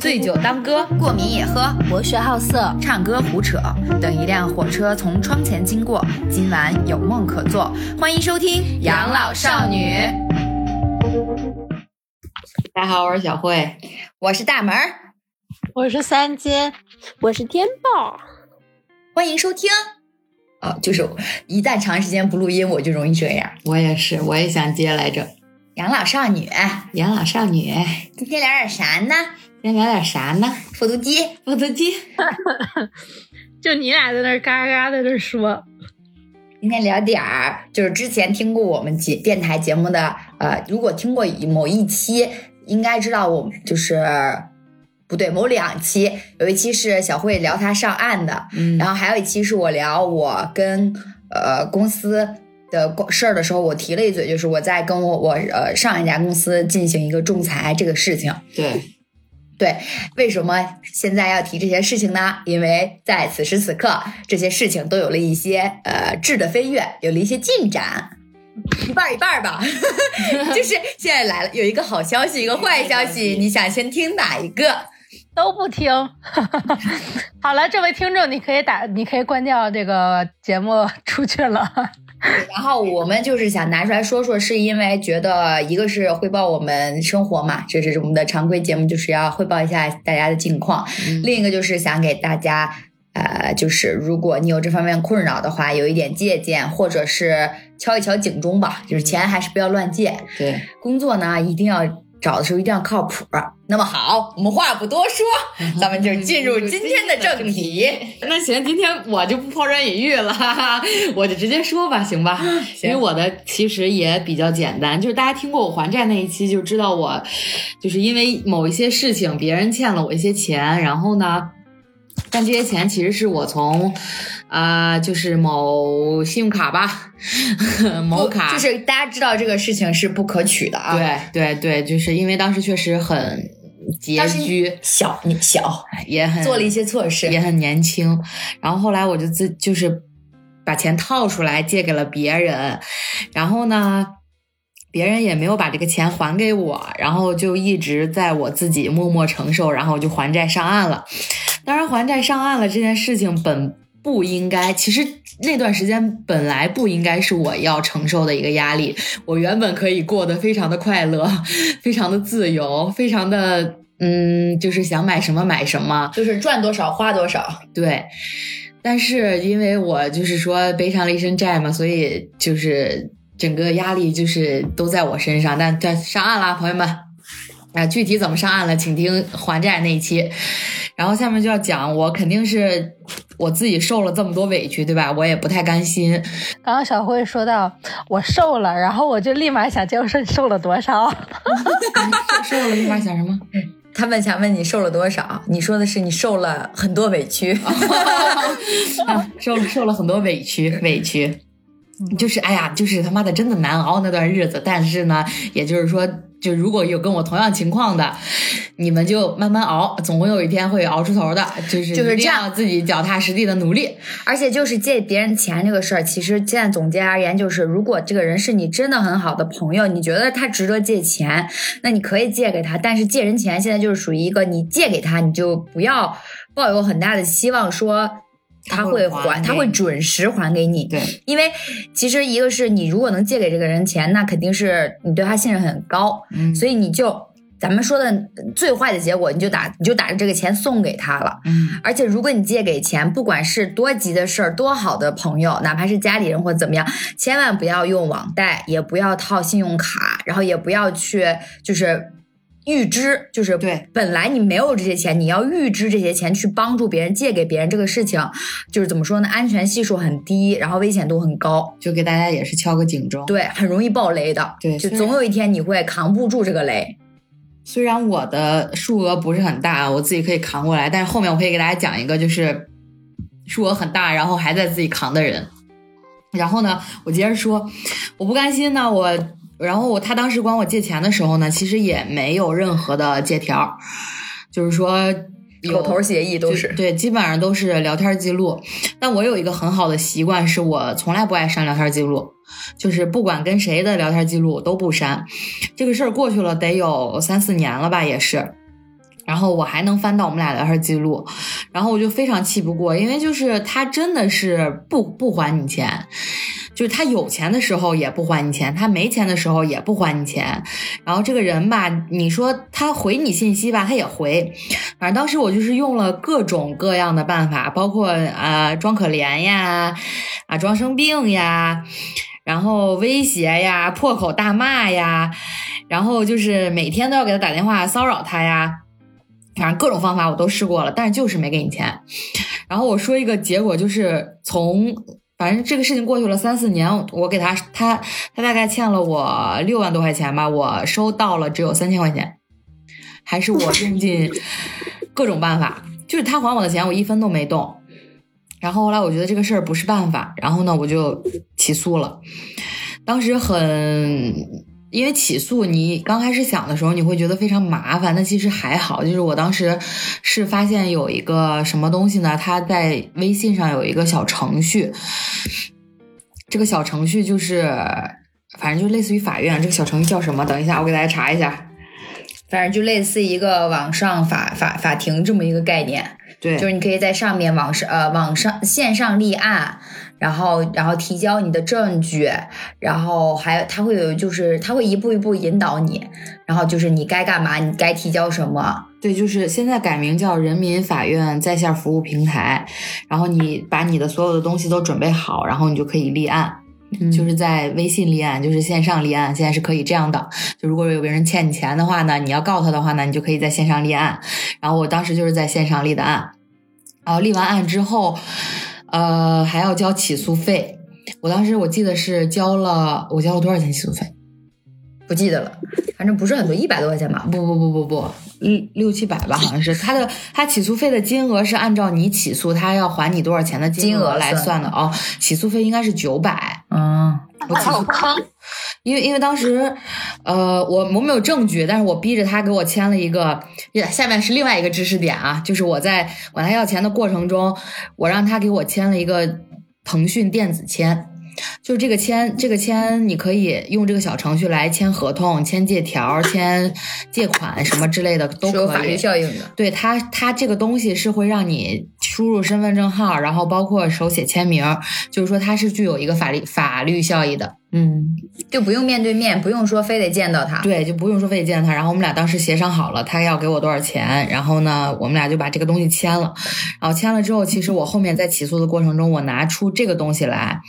醉酒当歌，过敏也喝；博学好色，唱歌胡扯。等一辆火车从窗前经过，今晚有梦可做。欢迎收听《养老少女》。大家好，我是小慧，我是大门，我是三金，我是天豹。欢迎收听。啊，就是一旦长时间不录音，我就容易这样。我也是，我也想接来着。养老少女，养老少女，今天聊点啥呢？今天聊点啥呢？复读机，复读机。就你俩在那嘎嘎在那说。今天聊点儿，就是之前听过我们节电台节目的，呃，如果听过某一期，应该知道我们就是不对，某两期，有一期是小慧聊她上岸的，嗯，然后还有一期是我聊我跟呃公司。的事儿的时候，我提了一嘴，就是我在跟我我呃上一家公司进行一个仲裁这个事情。对，对，为什么现在要提这些事情呢？因为在此时此刻，这些事情都有了一些呃质的飞跃，有了一些进展，一半一半吧。就是现在来了，有一个好消息，一个坏消息，你想先听哪一个？都不听。好了，这位听众，你可以打，你可以关掉这个节目出去了。然后我们就是想拿出来说说，是因为觉得一个是汇报我们生活嘛，这是我们的常规节目，就是要汇报一下大家的近况；另一个就是想给大家，呃，就是如果你有这方面困扰的话，有一点借鉴，或者是敲一敲警钟吧，就是钱还是不要乱借。对，工作呢一定要。找的时候一定要靠谱。那么好，我们话不多说，咱们就进入今天的正题。那行，今天我就不抛砖引玉了，哈哈，我就直接说吧，行吧？因为我的其实也比较简单，就是大家听过我还债那一期，就知道我就是因为某一些事情，别人欠了我一些钱，然后呢。但这些钱其实是我从，啊，就是某信用卡吧，某卡，就是大家知道这个事情是不可取的啊。对对对，就是因为当时确实很拮据，小你小也很做了一些错事，也很年轻。然后后来我就自就是把钱套出来借给了别人，然后呢，别人也没有把这个钱还给我，然后就一直在我自己默默承受，然后我就还债上岸了。当然，还债上岸了这件事情本不应该，其实那段时间本来不应该是我要承受的一个压力。我原本可以过得非常的快乐，非常的自由，非常的嗯，就是想买什么买什么，就是赚多少花多少。对，但是因为我就是说背上了一身债嘛，所以就是整个压力就是都在我身上。但但上岸啦，朋友们啊，具体怎么上岸了，请听还债那一期。然后下面就要讲，我肯定是我自己受了这么多委屈，对吧？我也不太甘心。刚刚小慧说到我瘦了，然后我就立马想接我说你瘦了多少？瘦了立马想什么？他们想问你瘦了多少？你说的是你受了很多委屈，受受了很多委屈，委屈，就是哎呀，就是他妈的真的难熬那段日子。但是呢，也就是说。就如果有跟我同样情况的，你们就慢慢熬，总会有一天会熬出头的。就是就是这样，自己脚踏实地的努力。而且就是借别人钱这个事儿，其实现在总结而言，就是如果这个人是你真的很好的朋友，你觉得他值得借钱，那你可以借给他。但是借人钱现在就是属于一个，你借给他，你就不要抱有很大的希望说。他会还，他会准时还给你。对，因为其实一个是你如果能借给这个人钱，那肯定是你对他信任很高。嗯，所以你就咱们说的最坏的结果，你就打你就打着这个钱送给他了。嗯，而且如果你借给钱，不管是多急的事儿，多好的朋友，哪怕是家里人或怎么样，千万不要用网贷，也不要套信用卡，然后也不要去就是。预支就是对，本来你没有这些钱，你要预支这些钱去帮助别人借给别人，这个事情就是怎么说呢？安全系数很低，然后危险度很高，就给大家也是敲个警钟。对，很容易爆雷的。对，就总有一天你会扛不住这个雷。虽然我的数额不是很大，我自己可以扛过来，但是后面我可以给大家讲一个，就是数额很大，然后还在自己扛的人。然后呢，我接着说，我不甘心呢，我。然后他当时管我借钱的时候呢，其实也没有任何的借条，就是说口头协议都是对，基本上都是聊天记录。但我有一个很好的习惯，是我从来不爱删聊天记录，就是不管跟谁的聊天记录都不删。这个事儿过去了得有三四年了吧，也是。然后我还能翻到我们俩聊天记录，然后我就非常气不过，因为就是他真的是不不还你钱。就是他有钱的时候也不还你钱，他没钱的时候也不还你钱。然后这个人吧，你说他回你信息吧，他也回。反正当时我就是用了各种各样的办法，包括啊装可怜呀，啊装生病呀，然后威胁呀，破口大骂呀，然后就是每天都要给他打电话骚扰他呀。反正各种方法我都试过了，但是就是没给你钱。然后我说一个结果，就是从。反正这个事情过去了三四年，我给他他他大概欠了我六万多块钱吧，我收到了只有三千块钱，还是我用尽 各种办法，就是他还我的钱，我一分都没动。然后后来我觉得这个事儿不是办法，然后呢我就起诉了，当时很。因为起诉你刚开始想的时候，你会觉得非常麻烦，但其实还好。就是我当时是发现有一个什么东西呢？它在微信上有一个小程序，这个小程序就是反正就类似于法院。这个小程序叫什么？等一下，我给大家查一下。反正就类似一个网上法法法庭这么一个概念。对，就是你可以在上面网上呃网上线上立案。然后，然后提交你的证据，然后还有他会有，就是他会一步一步引导你，然后就是你该干嘛，你该提交什么。对，就是现在改名叫人民法院在线服务平台，然后你把你的所有的东西都准备好，然后你就可以立案，就是在微信立案，就是线上立案，现在是可以这样的。就如果有别人欠你钱的话呢，你要告他的话呢，你就可以在线上立案。然后我当时就是在线上立的案，然后立完案之后。呃，还要交起诉费。我当时我记得是交了，我交了多少钱起诉费？不记得了，反正不是很多，一百多块钱吧？不不不不不，六六七百吧，好像是。他的他起诉费的金额是按照你起诉他要还你多少钱的金额来算的哦。起诉费应该是九百。嗯，我起诉。因为因为当时，呃，我我没有证据，但是我逼着他给我签了一个，下面是另外一个知识点啊，就是我在管他要钱的过程中，我让他给我签了一个腾讯电子签。就是这个签，这个签你可以用这个小程序来签合同、签借条、签借款什么之类的都可以。有法律效应的。对它，它这个东西是会让你输入身份证号，然后包括手写签名，就是说它是具有一个法律法律效益的。嗯，就不用面对面，不用说非得见到他。对，就不用说非得见到他。然后我们俩当时协商好了，他要给我多少钱，然后呢，我们俩就把这个东西签了。然后签了之后，其实我后面在起诉的过程中，我拿出这个东西来。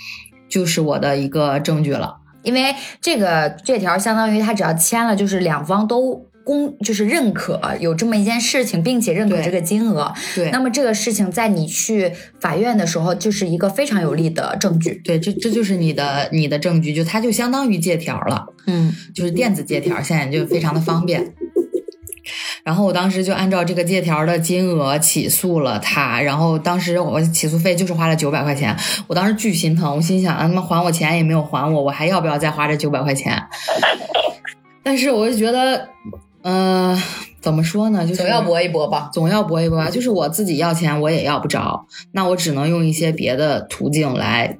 就是我的一个证据了，因为这个这条相当于他只要签了，就是两方都公就是认可有这么一件事情，并且认可这个金额。对，那么这个事情在你去法院的时候，就是一个非常有力的证据。对，这这就是你的你的证据，就它就相当于借条了。嗯，就是电子借条，现在就非常的方便。然后我当时就按照这个借条的金额起诉了他，然后当时我起诉费就是花了九百块钱，我当时巨心疼，我心想啊，他妈还我钱也没有还我，我还要不要再花这九百块钱？但是我就觉得，嗯，怎么说呢，就总要搏一搏吧，总要搏一搏吧。就是我自己要钱我也要不着，那我只能用一些别的途径来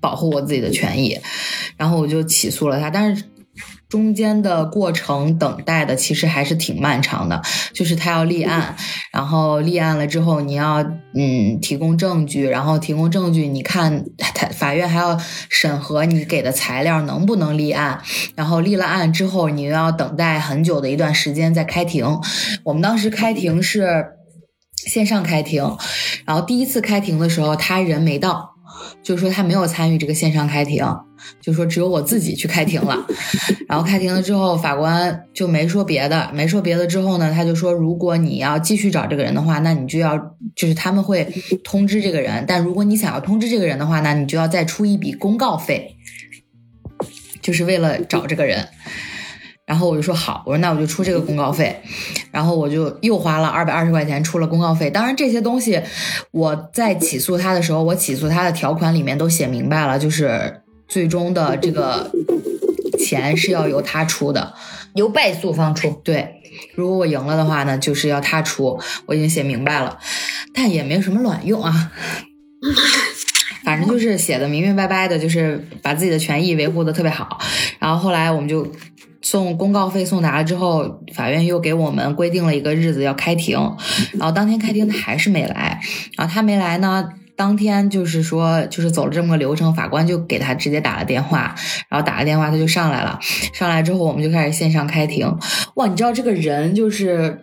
保护我自己的权益，然后我就起诉了他，但是。中间的过程等待的其实还是挺漫长的，就是他要立案，然后立案了之后，你要嗯提供证据，然后提供证据，你看 他法院还要审核你给的材料能不能立案，然后立了案之后，你又要等待很久的一段时间再开庭。我们当时开庭是线上开庭，然后第一次开庭的时候他人没到，就是说他没有参与这个线上开庭。就说只有我自己去开庭了，然后开庭了之后，法官就没说别的，没说别的之后呢，他就说，如果你要继续找这个人的话，那你就要就是他们会通知这个人，但如果你想要通知这个人的话，那你就要再出一笔公告费，就是为了找这个人。然后我就说好，我说那我就出这个公告费，然后我就又花了二百二十块钱出了公告费。当然这些东西我在起诉他的时候，我起诉他的条款里面都写明白了，就是。最终的这个钱是要由他出的，由败诉方出。对，如果我赢了的话呢，就是要他出。我已经写明白了，但也没有什么卵用啊。反正就是写的明明白白的，就是把自己的权益维护的特别好。然后后来我们就送公告费送达了之后，法院又给我们规定了一个日子要开庭，然后当天开庭他还是没来，然后他没来呢。当天就是说，就是走了这么个流程，法官就给他直接打了电话，然后打了电话他就上来了。上来之后，我们就开始线上开庭。哇，你知道这个人就是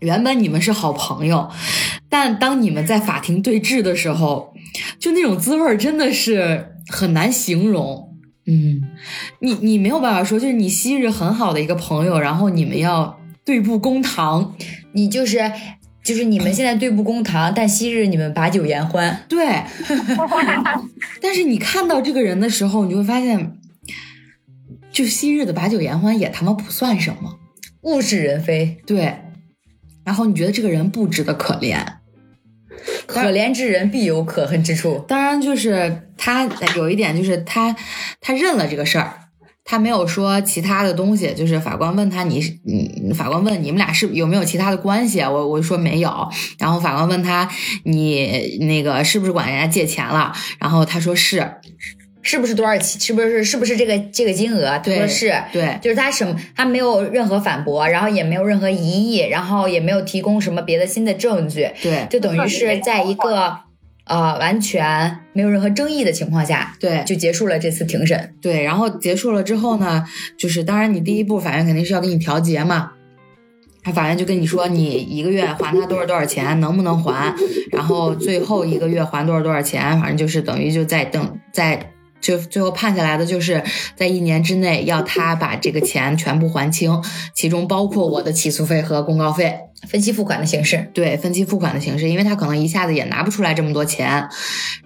原本你们是好朋友，但当你们在法庭对峙的时候，就那种滋味真的是很难形容。嗯，你你没有办法说，就是你昔日很好的一个朋友，然后你们要对簿公堂，你就是。就是你们现在对簿公堂，但昔日你们把酒言欢。对，但是你看到这个人的时候，你就会发现，就昔日的把酒言欢也他妈不算什么，物是人非。对，然后你觉得这个人不值得可怜，可怜之人必有可恨之处。当然，就是他有一点，就是他他认了这个事儿。他没有说其他的东西，就是法官问他你，你法官问你们俩是有没有其他的关系？我我就说没有。然后法官问他你那个是不是管人家借钱了？然后他说是，是不是多少钱？是不是是不是这个这个金额？他说是，对，就是他什么他没有任何反驳，然后也没有任何疑义，然后也没有提供什么别的新的证据，对，就等于是在一个。呃，完全没有任何争议的情况下，对，就结束了这次庭审。对，然后结束了之后呢，就是当然你第一步法院肯定是要给你调解嘛，他法院就跟你说你一个月还他多少多少钱，能不能还，然后最后一个月还多少多少钱，反正就是等于就在等在。就最后判下来的就是在一年之内要他把这个钱全部还清，其中包括我的起诉费和公告费，分期付款的形式。对，分期付款的形式，因为他可能一下子也拿不出来这么多钱，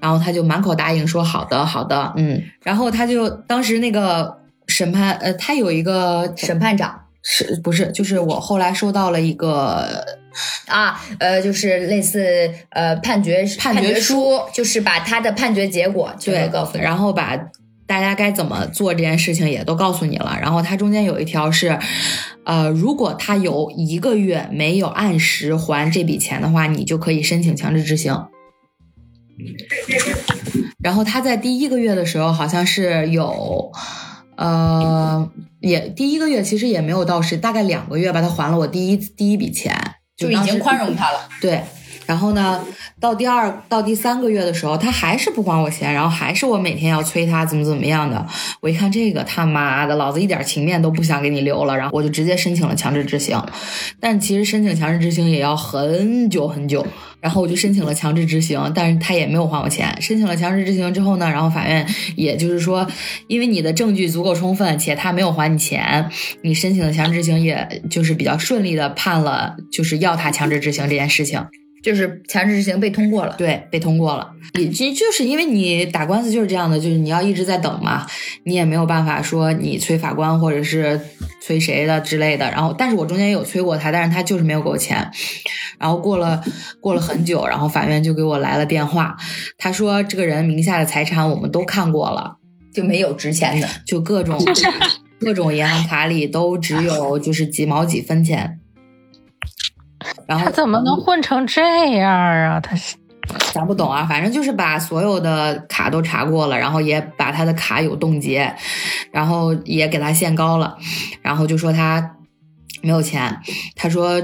然后他就满口答应说好的，好的，嗯，然后他就当时那个审判，呃，他有一个审判长。是不是？就是我后来收到了一个啊，呃，就是类似呃判决判决书，就是把他的判决结果对告诉，然后把大家该怎么做这件事情也都告诉你了。然后它中间有一条是，呃，如果他有一个月没有按时还这笔钱的话，你就可以申请强制执行。然后他在第一个月的时候好像是有。呃，也第一个月其实也没有到时，大概两个月吧，他还了我第一第一笔钱，就已经宽容他了。对，然后呢，到第二到第三个月的时候，他还是不还我钱，然后还是我每天要催他怎么怎么样的。我一看这个他妈的，老子一点情面都不想给你留了，然后我就直接申请了强制执行。但其实申请强制执行也要很久很久。然后我就申请了强制执行，但是他也没有还我钱。申请了强制执行之后呢，然后法院也就是说，因为你的证据足够充分，且他没有还你钱，你申请的强制执行也就是比较顺利的判了，就是要他强制执行这件事情。就是强制执行被通过了，对，被通过了。你其实就是因为你打官司就是这样的，就是你要一直在等嘛，你也没有办法说你催法官或者是催谁的之类的。然后，但是我中间也有催过他，但是他就是没有给我钱。然后过了过了很久，然后法院就给我来了电话，他说这个人名下的财产我们都看过了，就没有值钱的，就各种 各种银行卡里都只有就是几毛几分钱。然后他怎么能混成这样啊？他是咱不懂啊，反正就是把所有的卡都查过了，然后也把他的卡有冻结，然后也给他限高了，然后就说他没有钱。他说，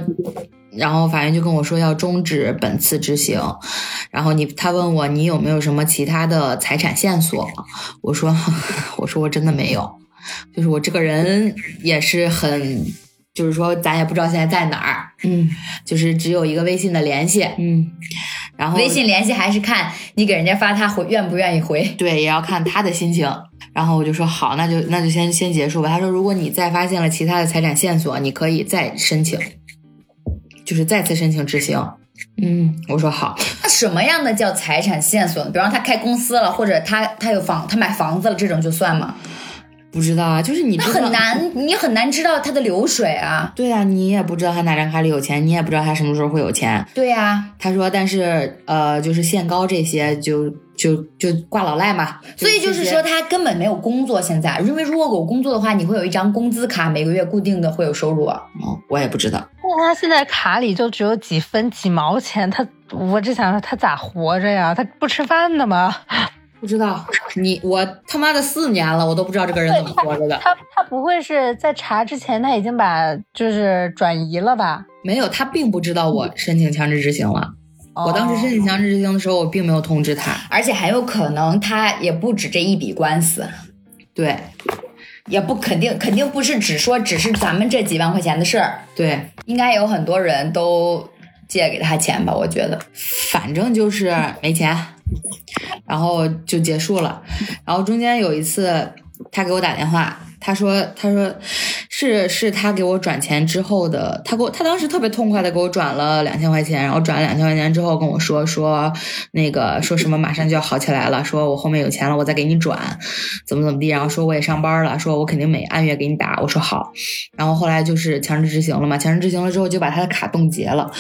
然后法院就跟我说要终止本次执行。然后你他问我你有没有什么其他的财产线索？我说 我说我真的没有，就是我这个人也是很。就是说，咱也不知道现在在哪儿，嗯，就是只有一个微信的联系，嗯，然后微信联系还是看你给人家发，他回愿不愿意回，对，也要看他的心情。然后我就说好，那就那就先先结束吧。他说，如果你再发现了其他的财产线索，你可以再申请，就是再次申请执行。嗯，我说好。那什么样的叫财产线索呢？比方他开公司了，或者他他有房，他买房子了，这种就算吗？不知道啊，就是你很难，你很难知道他的流水啊。对啊，你也不知道他哪张卡里有钱，你也不知道他什么时候会有钱。对呀，他说，但是呃，就是限高这些，就就就挂老赖嘛。所以就是说，他根本没有工作。现在，因为如果有工作的话，你会有一张工资卡，每个月固定的会有收入。哦，我也不知道。那他现在卡里就只有几分几毛钱，他我只想说他咋活着呀？他不吃饭的吗？不知道你我他妈的四年了，我都不知道这个人怎么活着的。他他不会是在查之前他已经把就是转移了吧？没有，他并不知道我申请强制执行了。我当时申请强制执行的时候，我并没有通知他。而且还有可能他也不止这一笔官司，对也不肯定，肯定不是只说只是咱们这几万块钱的事儿，对，应该有很多人都借给他钱吧？我觉得，反正就是没钱，然后就结束了。然后中间有一次，他给我打电话，他说：“他说是是他给我转钱之后的，他给我他当时特别痛快的给我转了两千块钱，然后转了两千块钱之后跟我说说那个说什么马上就要好起来了，说我后面有钱了，我再给你转，怎么怎么地，然后说我也上班了，说我肯定每按月给你打，我说好，然后后来就是强制执行了嘛，强制执行了之后就把他的卡冻结了，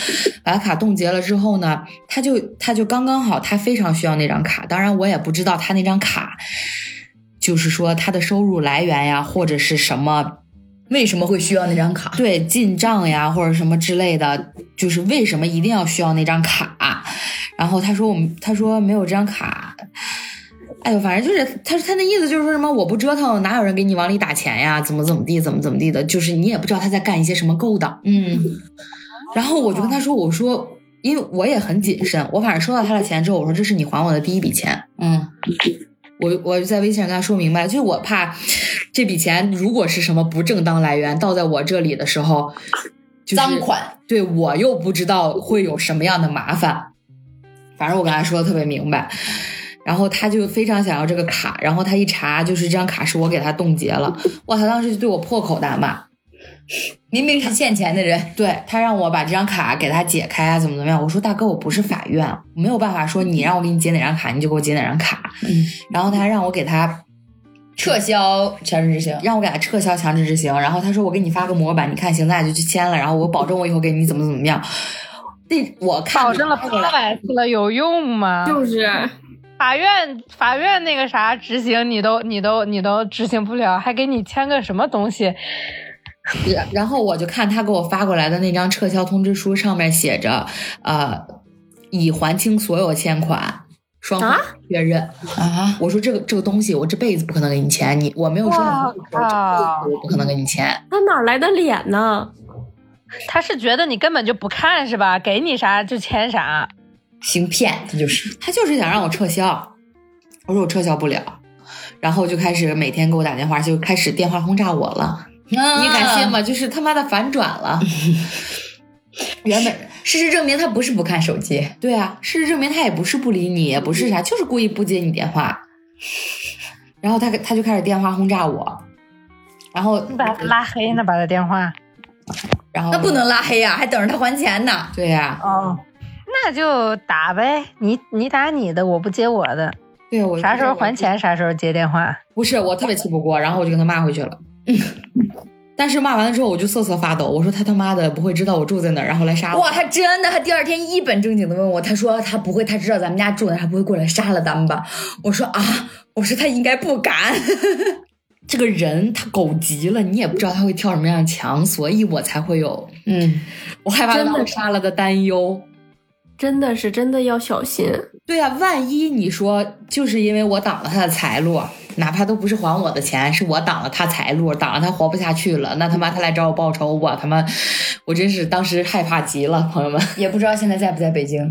把他卡冻结了之后呢，他就他就刚刚好，他非常需要那张卡，当然我也不知道他那张卡。就是说他的收入来源呀，或者是什么为什么会需要那张卡？对进账呀，或者什么之类的，就是为什么一定要需要那张卡？然后他说我们，他说没有这张卡，哎呦，反正就是他他那意思就是说什么我不折腾，哪有人给你往里打钱呀？怎么怎么地，怎么怎么地的，就是你也不知道他在干一些什么勾当。嗯，然后我就跟他说，我说因为我也很谨慎，我反正收到他的钱之后，我说这是你还我的第一笔钱。嗯，我我就在微信上跟他说明白，就是我怕这笔钱如果是什么不正当来源到在我这里的时候，就是、赃款，对我又不知道会有什么样的麻烦。反正我跟他说的特别明白，然后他就非常想要这个卡，然后他一查就是这张卡是我给他冻结了，哇，他当时就对我破口大骂，明明是欠钱的人，对他让我把这张卡给他解开啊，怎么怎么样？我说大哥，我不是法院，我没有办法说你让我给你解哪张卡你就给我解哪张卡，嗯，然后他还让我给他撤销强制执行。让我给他撤销强制执行，然后他说我给你发个模板，你看行，咱俩就去签了，然后我保证我以后给你怎么怎么样。那我看保证了八百次了，有用吗？就是法院法院那个啥执行你都你都你都执行不了，还给你签个什么东西？然然后我就看他给我发过来的那张撤销通知书，上面写着呃已还清所有欠款，双方啊确认。啊，我说这个这个东西我这辈子不可能给你签，你我没有说哇你这辈子我不可能给你签。他哪来的脸呢？他是觉得你根本就不看是吧？给你啥就签啥。行骗，他就是。他就是想让我撤销，我说我撤销不了，然后就开始每天给我打电话，就开始电话轰炸我了。你你敢信？吗？就是他妈的反转了。原本事实证明他不是不看手机，对啊，事实证明他也不是不理你，也不是啥，就是故意不接你电话。然后他他就开始电话轰炸我，然后你把他拉黑呢？把他电话。然后那不能拉黑呀、还等着他还钱呢。对呀、哦，那就打呗，你你打你的，我不接我的，对啊我啥时候还？钱啥时候接电话。不是我特别气不过，然后我就跟他骂回去了。但是骂完了之后，我就瑟瑟发抖。我说他他妈的不会知道我住在哪儿，然后来杀我。哇，他真的，他第二天一本正经的问我，他说他不会，他知道咱们家住哪儿，他不会过来杀了咱们吧？我说啊，我说他应该不敢。这个人他狗急了，你也不知道他会跳什么样的墙，所以我才会有嗯，我害怕真的杀了的担忧。真的是真的要小心。对呀、万一你说就是因为我挡了他的财路，哪怕都不是还我的钱，是我挡了他财路，挡了他活不下去了，那他妈他来找我报仇，我他妈我真是当时害怕极了，朋友们，也不知道现在在不在北京。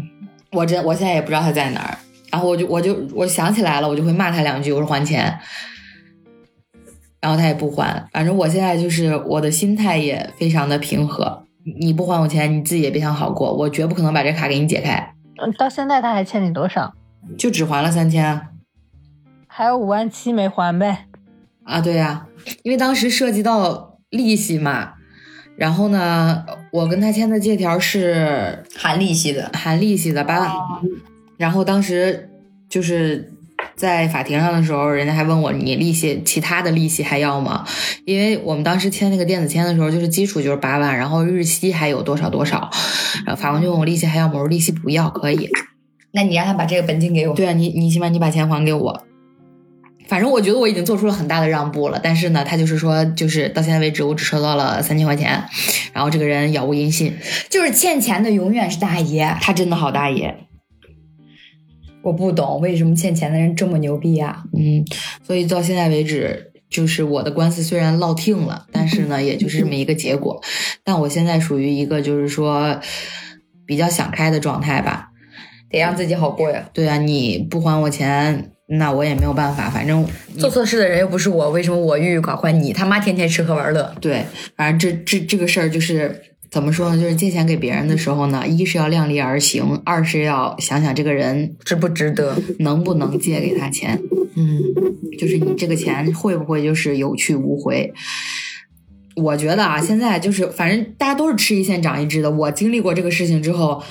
我真我现在也不知道他在哪儿。然后我就我就我想起来了，我就会骂他两句，我说还钱，然后他也不还。反正我现在就是我的心态也非常的平和，你不还我钱，你自己也别想好过，我绝不可能把这卡给你解开，嗯，到现在他还欠你多少？就只还了三千。还有五万七没还呗？啊，对呀、因为当时涉及到利息嘛，然后呢，我跟他签的借条是含利息的，含利息的八万，然后当时就是在法庭上的时候，人家还问我你利息其他的利息还要吗？因为我们当时签那个电子签的时候，就是基础就是八万，然后日息还有多少多少，然后法官就问我利息还要吗？我说利息不要，可以。那你让他把这个本金给我。对啊，你你起码你把钱还给我。反正我觉得我已经做出了很大的让步了，但是呢，他就是说，就是到现在为止，我只收到了三千块钱，然后这个人杳无音信，就是欠钱的永远是大爷。他真的好大爷。我不懂为什么欠钱的人这么牛逼啊？嗯，所以到现在为止，就是我的官司虽然落听了，但是呢，也就是这么一个结果。但我现在属于一个就是说比较想开的状态吧。得让自己好过呀。对啊，你不还我钱，那我也没有办法。反正做错事的人又不是我，为什么我郁郁寡欢？你他妈天天吃喝玩乐。对，反正这这这个事儿就是怎么说呢？就是借钱给别人的时候呢，一是要量力而行，二是要想想这个人值不值得。能不能借给他钱。嗯，就是你这个钱会不会就是有去无回？我觉得啊，现在就是反正大家都是吃一堑长一智的。我经历过这个事情之后，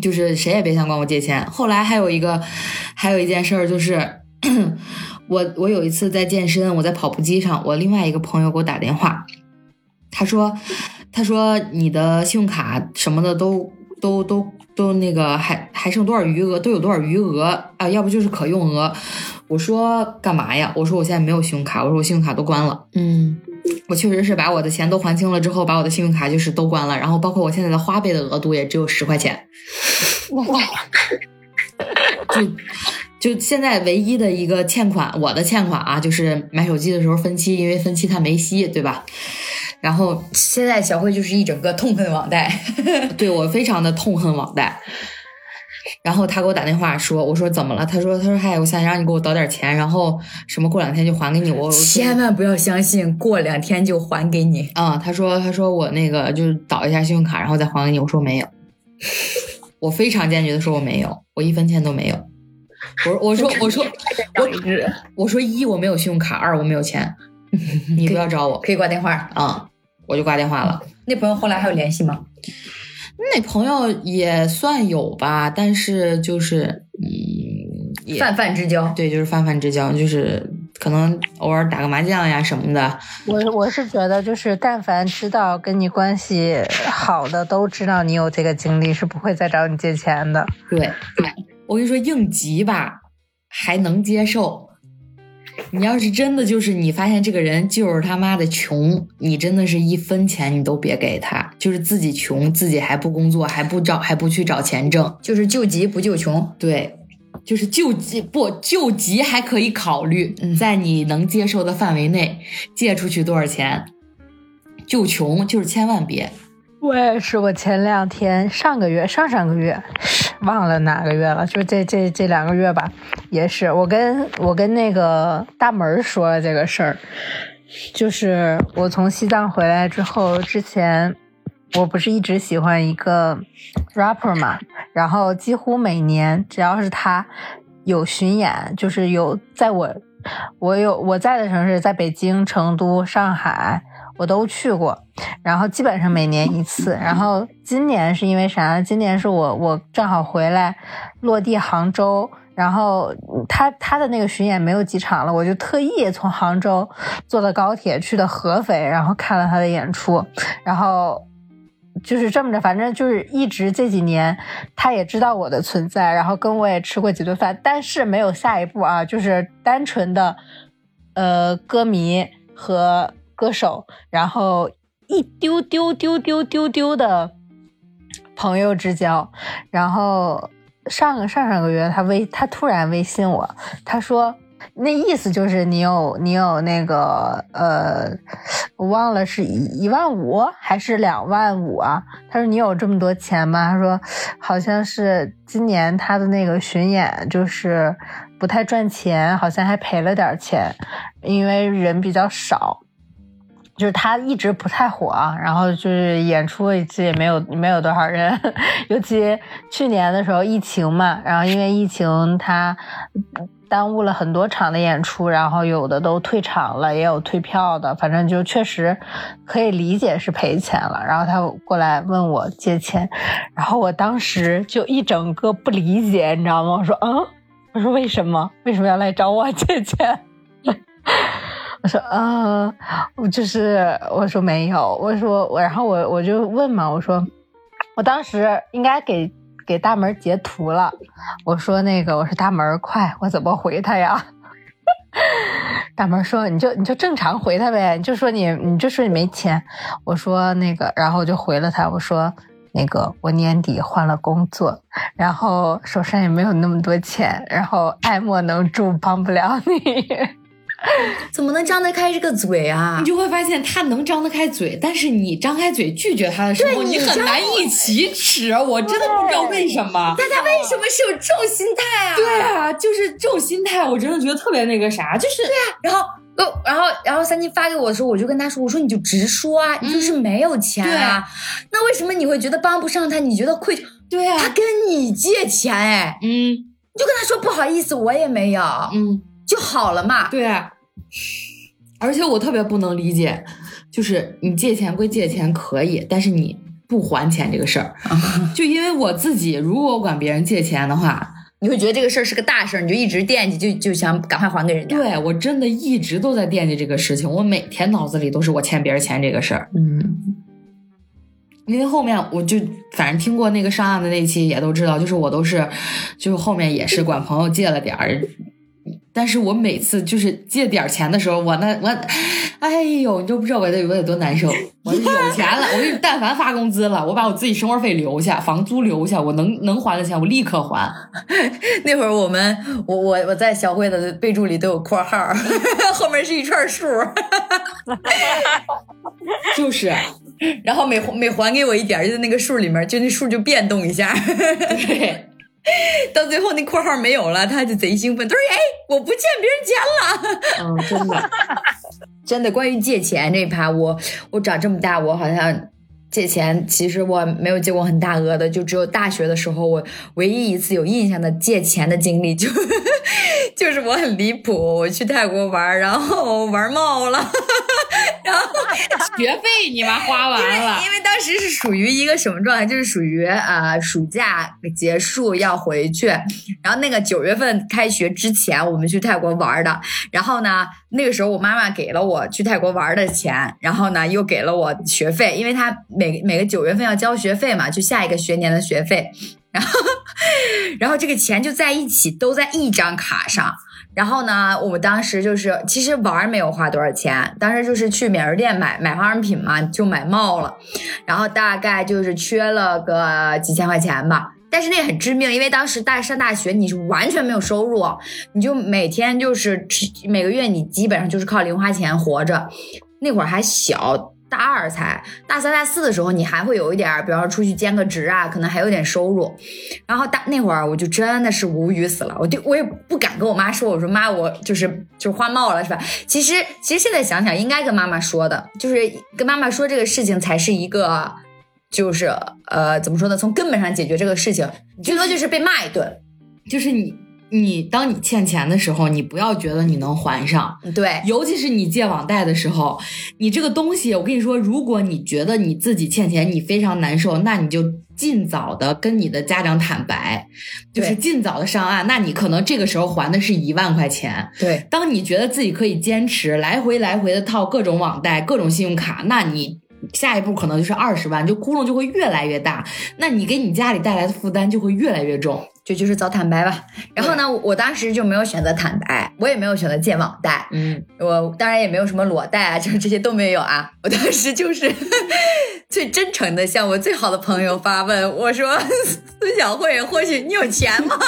就是谁也别想管我借钱。后来还有一个，还有一件事儿就是，我我有一次在健身，我在跑步机上，我另外一个朋友给我打电话，他说他说你的信用卡什么的都都都都那个还还剩多少余额，都有多少余额啊？要不就是可用额。我说干嘛呀？我说我现在没有信用卡，我说我信用卡都关了。嗯，我确实是把我的钱都还清了之后，把我的信用卡就是都关了，然后包括我现在的花呗的额度也只有十块钱。哇，就就现在唯一的一个欠款，我的欠款啊，就是买手机的时候分期，因为分期它没息，对吧？然后现在小慧就是一整个痛恨网贷。对我非常的痛恨网贷。然后他给我打电话说：“我说怎么了？”他说：“他说嗨，我想让你给我倒点钱，然后什么过两天就还给你。”我千万不要相信过两天就还给你。啊、他说他说我那个就是倒一下信用卡，然后再还给你。我说没有，我非常坚决的说我没有，我一分钱都没有。我说我说我说 我我说一我没有信用卡，二我没有钱，你不要找我可以挂电话。啊、我就挂电话了。那朋友后来还有联系吗？那朋友也算有吧，但是就是嗯，也泛泛之交。对，就是泛泛之交，就是可能偶尔打个麻将呀什么的。我我是觉得，就是但凡知道跟你关系好的，都知道你有这个经历，是不会再找你借钱的。对对，我跟你说，应急吧还能接受。你要是真的就是你发现这个人就是他妈的穷，你真的是一分钱你都别给他，就是自己穷，自己还不工作，还不找，还不去找钱挣，就是救急不救穷。对，就是救急不救急还可以考虑，嗯在你能接受的范围内借出去多少钱。救穷就是千万别，我也是，我前两天上个月、上上个月，忘了哪个月了，就这这这两个月吧，也是我跟我跟那个大门说了这个事儿，就是我从西藏回来之后，之前我不是一直喜欢一个 rapper 嘛，然后几乎每年只要是他有巡演，就是有在我我有我在的城市，在北京、成都、上海。我都去过，然后基本上每年一次。然后今年是因为啥？今年是我我正好回来落地杭州，然后他他的那个巡演没有几场了，我就特意从杭州坐的高铁去的合肥，然后看了他的演出，然后。就是这么着，反正就是一直这几年，他也知道我的存在，然后跟我也吃过几顿饭，但是没有下一步啊，就是单纯的，呃，歌迷和歌手，然后一丢丢丢丢丢丢的朋友之交，然后上个上上个月他微他突然微信我，他说那意思就是你有你有那个呃，我忘了是一一万五还是两万五啊？他说你有这么多钱吗？他说好像是今年他的那个巡演就是不太赚钱，好像还赔了点钱，因为人比较少。就是他一直不太火，然后就是演出一次也没有没有多少人，尤其去年的时候疫情嘛，然后因为疫情他耽误了很多场的演出，然后有的都退场了，也有退票的，反正就确实可以理解是赔钱了。然后他过来问我借钱，然后我当时就一整个不理解，你知道吗？我说嗯，我说为什么为什么要来找我借钱？我说啊、呃，我就是我说没有，我说我，然后我我就问嘛，我说我当时应该给给大门截图了，我说那个我说大门快，我怎么回他呀？大门说你就你就正常回他呗，你就说你你就说你没钱，我说那个，然后我就回了他，我说那个我年底换了工作，然后手上也没有那么多钱，然后爱莫能助，帮不了你。怎么能张得开这个嘴啊你？就会发现他能张得开嘴，但是你张开嘴拒绝他的时候，你你很难以启齿。我真的不知道为什么。大家为什么是有这种心态啊？对啊，就是这种心态，我真的觉得特别那个啥，就是对啊然后。呃，然后，然后三金发给我的时候，我就跟他说：“我说你就直说啊，你就是没有钱啊，那为什么你会觉得帮不上他？你觉得愧疚？对啊，他跟你借钱，哎，嗯你就跟他说不好意思，我也没有，嗯，就好了嘛。对啊。而且我特别不能理解，就是你借钱归借钱可以，但是你不还钱这个事儿，就因为我自己，如果我管别人借钱的话，你会觉得这个事儿是个大事儿，你就一直惦记，就就想赶快还给人家。对我真的一直都在惦记这个事情，我每天脑子里都是我欠别人钱这个事儿。嗯，因为后面我就反正听过那个上岸的那期也都知道，就是我都是，就是后面也是管朋友借了点儿，但是我每次就是借点钱的时候，我那我，哎呦，你都不知道我得我得多难受。我有钱了，我跟你但凡发工资了，我把我自己生活费留下，房租留下，我能能还的钱我立刻还。那会儿我们，我我我在小慧的备注里都有括号，后面是一串数，就是，然后每每还给我一点，就在那个数里面，就那数就变动一下。对，到最后那括号没有了，他就贼兴奋，他说：“哎，我不欠别人钱了。嗯，真的，” 真的，关于借钱这一趴，我我长这么大，我好像借钱，其实我没有借过很大额的，就只有大学的时候，我唯一一次有印象的借钱的经历，就 就是我很离谱，我去泰国玩，然后玩冒了。然后学费你妈花完了，因为当时是属于一个什么状态，就是属于呃暑假结束要回去，然后那个九月份开学之前我们去泰国玩的，然后呢那个时候我妈妈给了我去泰国玩的钱，然后呢又给了我学费，因为她每每个九月份要交学费嘛，就下一个学年的学费，然后然后这个钱就在一起都在一张卡上。然后呢，我们当时就是其实玩没有花多少钱，当时就是去免税店买买化妆品嘛，就买冒了，然后大概就是缺了个几千块钱吧。但是那很致命，因为当时大上大学你是完全没有收入，你就每天就是每个月你基本上就是靠零花钱活着。那会儿还小，大二才，大三大四的时候你还会有一点，比方说出去兼个职啊，可能还有点收入。然后大那会儿我就真的是无语死了，我就我也不敢跟我妈说，我说妈，我就是就是花冒了是吧？其实其实现在想想应该跟妈妈说的，就是跟妈妈说这个事情才是一个，就是呃怎么说呢？从根本上解决这个事情，最多就是被骂一顿。就是你你当你欠钱的时候，你不要觉得你能还上，对，尤其是你借网贷的时候，你这个东西，我跟你说，如果你觉得你自己欠钱，你非常难受，那你就尽早的跟你的家长坦白，就是尽早的上岸。那你可能这个时候还的是一万块钱。对，当你觉得自己可以坚持来回来回的套各种网贷、各种信用卡，那你下一步可能就是二十万，就窟窿就会越来越大，那你给你家里带来的负担就会越来越重。就就是早坦白吧。然后呢，我当时就没有选择坦白，我也没有选择借网贷，嗯，我当然也没有什么裸贷啊，就是这些都没有啊。我当时就是 最真诚的向我最好的朋友发问，我说：“孙小慧，或许你有钱吗？”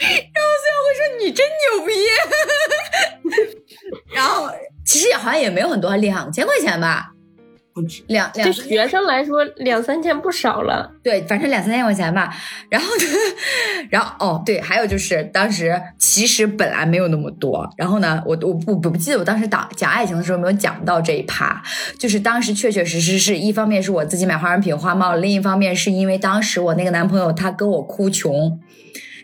然后孙小慧说：“你真牛逼。” 然后其实也好像也没有很多，两千块钱吧，不止。两两对学生来说，两三千不少了。对，反正两三千块钱吧。然后呢，然后哦，对，还有就是当时其实本来没有那么多。然后呢，我我我不不记得我当时讲讲爱情的时候有没有讲到这一趴。就是当时确确实实是一方面是我自己买化妆品花冒了，另一方面是因为当时我那个男朋友他跟我哭穷，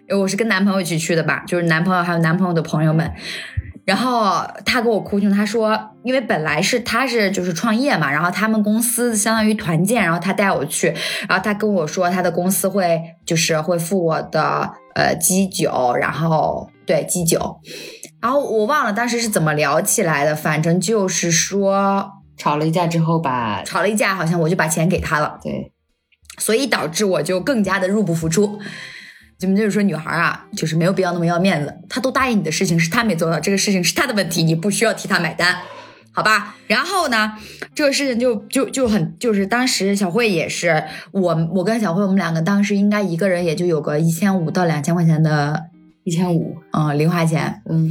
因为我是跟男朋友一起去的吧，就是男朋友还有男朋友的朋友们。然后他给我哭穷，他说，因为本来是他是就是创业嘛，然后他们公司相当于团建，然后他带我去，然后他跟我说他的公司会就是会付我的呃基酒，然后对基酒，然后我忘了当时是怎么聊起来的，反正就是说吵了一架之后吧，吵了一架，好像我就把钱给他了，对，所以导致我就更加的入不敷出。怎么就是说女孩啊，就是没有必要那么要面子。她都答应你的事情是她没做到，这个事情是她的问题，你不需要替她买单。好吧。然后呢，这个事情就就就很就是当时小慧也是我我跟小慧我们两个当时应该一个人也就有个一千五到两千块钱的一千五，嗯零花钱，嗯，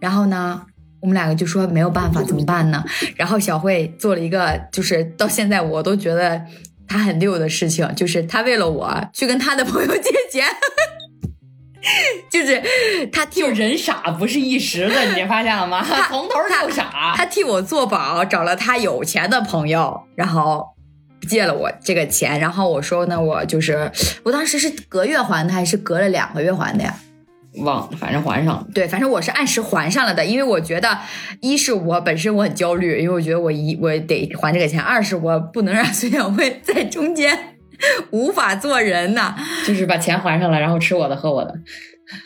然后呢，我们两个就说没有办法，怎么办呢？然后小慧做了一个，就是到现在我都觉得她很溜的事情，就是他为了我去跟他的朋友 借钱，就是他就人傻不是一时的，你发现了吗？他从头就傻。他替我做保，找了他有钱的朋友，然后借了我这个钱，然后我说呢，我就是我当时是隔月还的还是隔了两个月还的呀？忘，反正还上了。对，反正我是按时还上了的，因为我觉得，一是我本身我很焦虑，因为我觉得我一我得还这个钱；二是我不能让孙小慧在中间 无法做人呐。就是把钱还上了，然后吃我的喝我的。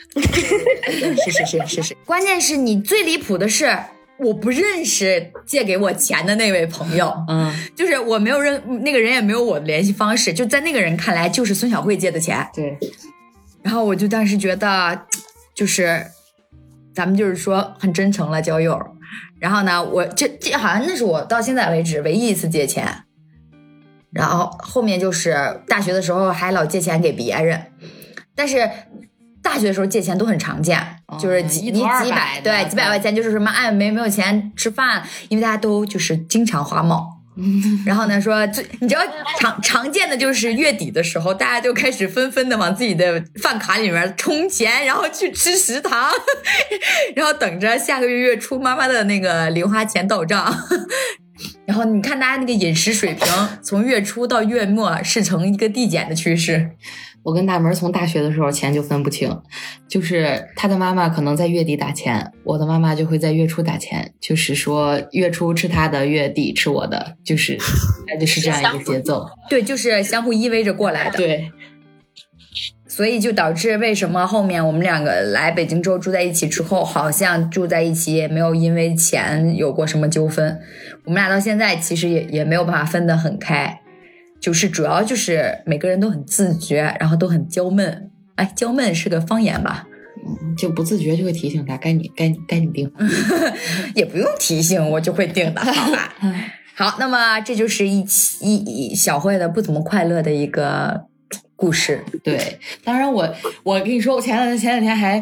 是是是是是，关键是你最离谱的是，我不认识借给我钱的那位朋友，嗯，就是我没有认那个人也没有我的联系方式，就在那个人看来就是孙小慧借的钱。对，然后我就当时觉得，就是咱们就是说很真诚了交友。然后呢，我这这好像那是我到现在为止唯一一次借钱。然后后面就是大学的时候还老借钱给别人，但是大学的时候借钱都很常见，就是几你几百对几百块钱，就是什么哎没没有钱吃饭，因为大家都就是经常花冒。然后呢，说最你知道常常见的就是月底的时候，大家就开始纷纷的往自己的饭卡里面充钱，然后去吃食堂，然后等着下个月月初妈妈的那个零花钱到账。然后你看大家那个饮食水平，从月初到月末是呈一个递减的趋势。我跟大门从大学的时候钱就分不清，就是他的妈妈可能在月底打钱，我的妈妈就会在月初打钱，就是说月初吃他的，月底吃我的，就是哎就是这样一个节奏。对，就是相互依偎着过来的。对，所以就导致为什么后面我们两个来北京之后住在一起之后，好像住在一起也没有因为钱有过什么纠纷。我们俩到现在其实也也没有办法分得很开，就是主要就是每个人都很自觉，然后都很娇闷。哎，娇闷是个方言吧？就不自觉就会提醒他，该你该你该你定。也不用提醒，我就会定的，好吧？好，那么这就是一期一一小慧的不怎么快乐的一个故事。对，当然我我跟你说，我前两前两天还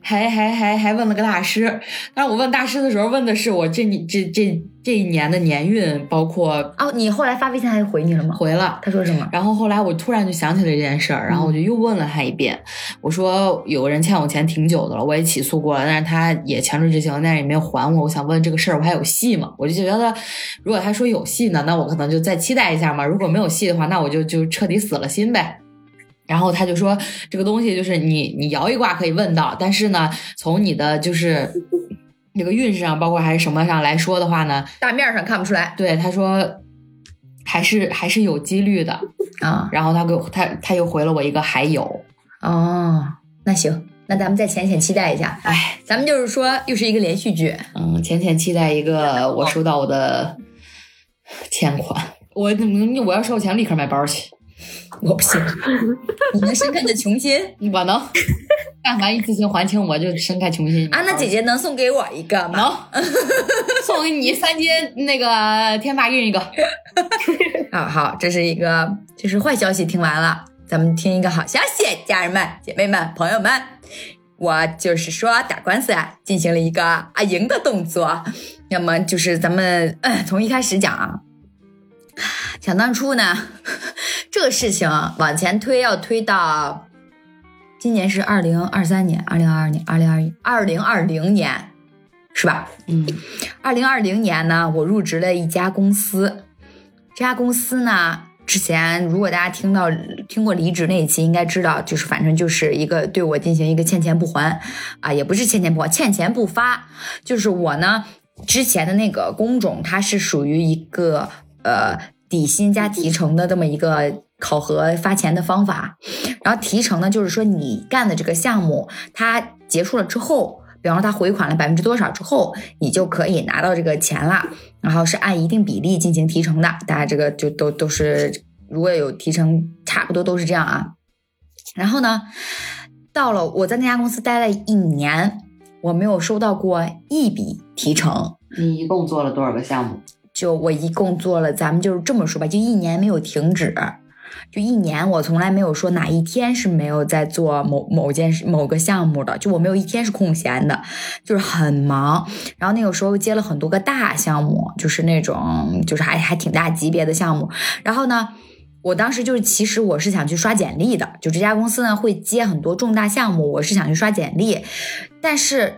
还还还还问了个大师，但是我问大师的时候问的是我这你这这这一年的年运，包括哦，你后来发微信还回你了吗？回了。他说什么？然后后来我突然就想起了这件事儿，然后我就又问了他一遍，我说有个人欠我钱挺久的了，我也起诉过了，但是他也强制执行，但是也没有还我。我想问这个事儿我还有戏吗？我就觉得如果他说有戏呢，那我可能就再期待一下嘛；如果没有戏的话，那我就就彻底死了心呗。然后他就说，这个东西就是你你摇一卦可以问到，但是呢，从你的就是这个运势上，包括还是什么上来说的话呢，大面上看不出来对他说还是还是有几率的。啊。然后他给我他他又回了我一个还有，哦，那行，那咱们再浅浅期待一下。哎，咱们就是说，又是一个连续剧。嗯，浅浅期待一个我收到我的欠款，我怎么我要收钱立刻买包去，我不行，你能深刻的穷心我能，但凡一次性还清我就深开穷心啊？那姐姐能送给我一个吗？能送给你三斤那个天发运一个，好好，这是一个，这是坏消息。听完了，咱们听一个好消息，家人们、姐妹们、朋友们，我就是说打官司啊，进行了一个啊赢的动作。那么就是咱们、呃、从一开始讲啊，想当初呢，这个事情往前推，要推到今年是二零二三年、二零二二年、二零二一、二零二零年，是吧？嗯二零二零年呢，我入职了一家公司。这家公司呢，之前如果大家听到听过离职那一期，应该知道，就是反正就是一个对我进行一个欠钱不还啊，也不是欠钱不还，欠钱不发。就是我呢之前的那个工种，它是属于一个呃底薪加提成的这么一个考核发钱的方法。然后提成呢，就是说你干的这个项目，它结束了之后。比方说他回款了百分之多少之后，你就可以拿到这个钱了，然后是按一定比例进行提成的。大家这个就都都是如果有提成，差不多都是这样啊。然后呢，到了我在那家公司待了一年，我没有收到过一笔提成，你一共做了多少个项目？就我一共做了，咱们就是这么说吧，就一年没有停止，就一年我从来没有说哪一天是没有在做某某件事、某个项目的，就我没有一天是空闲的，就是很忙。然后那个时候接了很多个大项目，就是那种就是还还挺大级别的项目。然后呢，我当时就是其实我是想去刷简历的，就这家公司呢会接很多重大项目，我是想去刷简历，但是。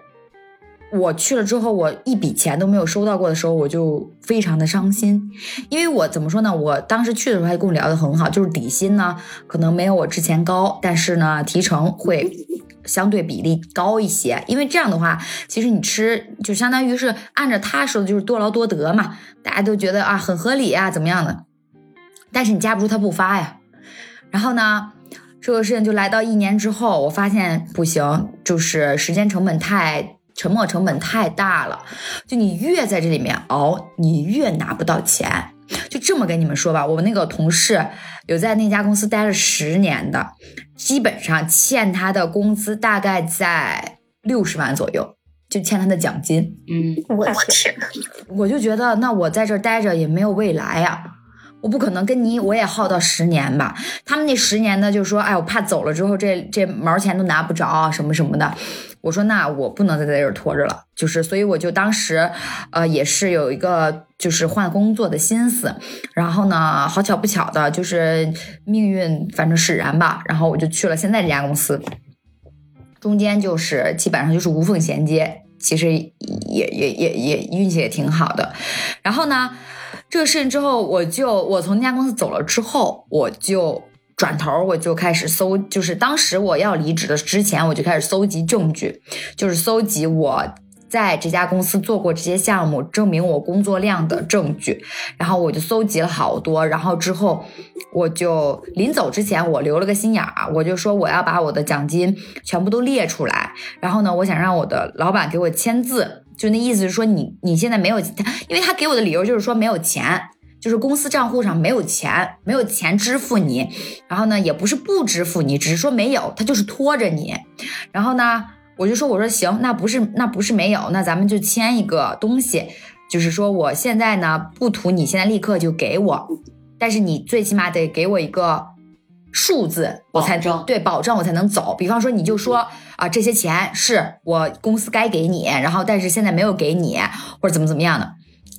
我去了之后，我一笔钱都没有收到过的时候，我就非常的伤心，因为我怎么说呢？我当时去的时候还跟我聊得很好，就是底薪呢可能没有我之前高，但是呢提成会相对比例高一些，因为这样的话，其实你吃就相当于是按照他说的，就是多劳多得嘛，大家都觉得啊很合理啊怎么样的，但是你架不住他不发呀。然后呢，这个事情就来到一年之后，我发现不行，就是时间成本太。沉没成本太大了，就你越在这里面熬，你越拿不到钱。就这么跟你们说吧，我们那个同事有在那家公司待了十年的，基本上欠他的工资大概在六十万左右，就欠他的奖金。嗯，我天，我就觉得那我在这待着也没有未来呀，我不可能跟你我也耗到十年吧。他们那十年呢，就说哎，我怕走了之后这这毛钱都拿不着什么什么的。我说那我不能再在这儿拖着了，就是所以我就当时，呃，也是有一个就是换工作的心思，然后呢，好巧不巧的，就是命运反正使然吧，然后我就去了现在这家公司，中间就是基本上就是无缝衔接，其实也也也也运气也挺好的，然后呢，这个事情之后，我就我从那家公司走了之后，我就。转头我就开始搜，就是当时我要离职的之前，我就开始搜集证据，就是搜集我在这家公司做过这些项目，证明我工作量的证据。然后我就搜集了好多，然后之后我就临走之前，我留了个心眼儿，我就说我要把我的奖金全部都列出来。然后呢，我想让我的老板给我签字，就那意思是说你你现在没有，因为他给我的理由就是说没有钱。就是公司账户上没有钱，没有钱支付你，然后呢，也不是不支付你，只是说没有，他就是拖着你。然后呢，我就说，我说行，那不是那不是没有，那咱们就签一个东西，就是说我现在呢不图你现在立刻就给我，但是你最起码得给我一个数字，我才证对保证我才能走。比方说，你就说啊，这些钱是我公司该给你，然后但是现在没有给你，或者怎么怎么样的。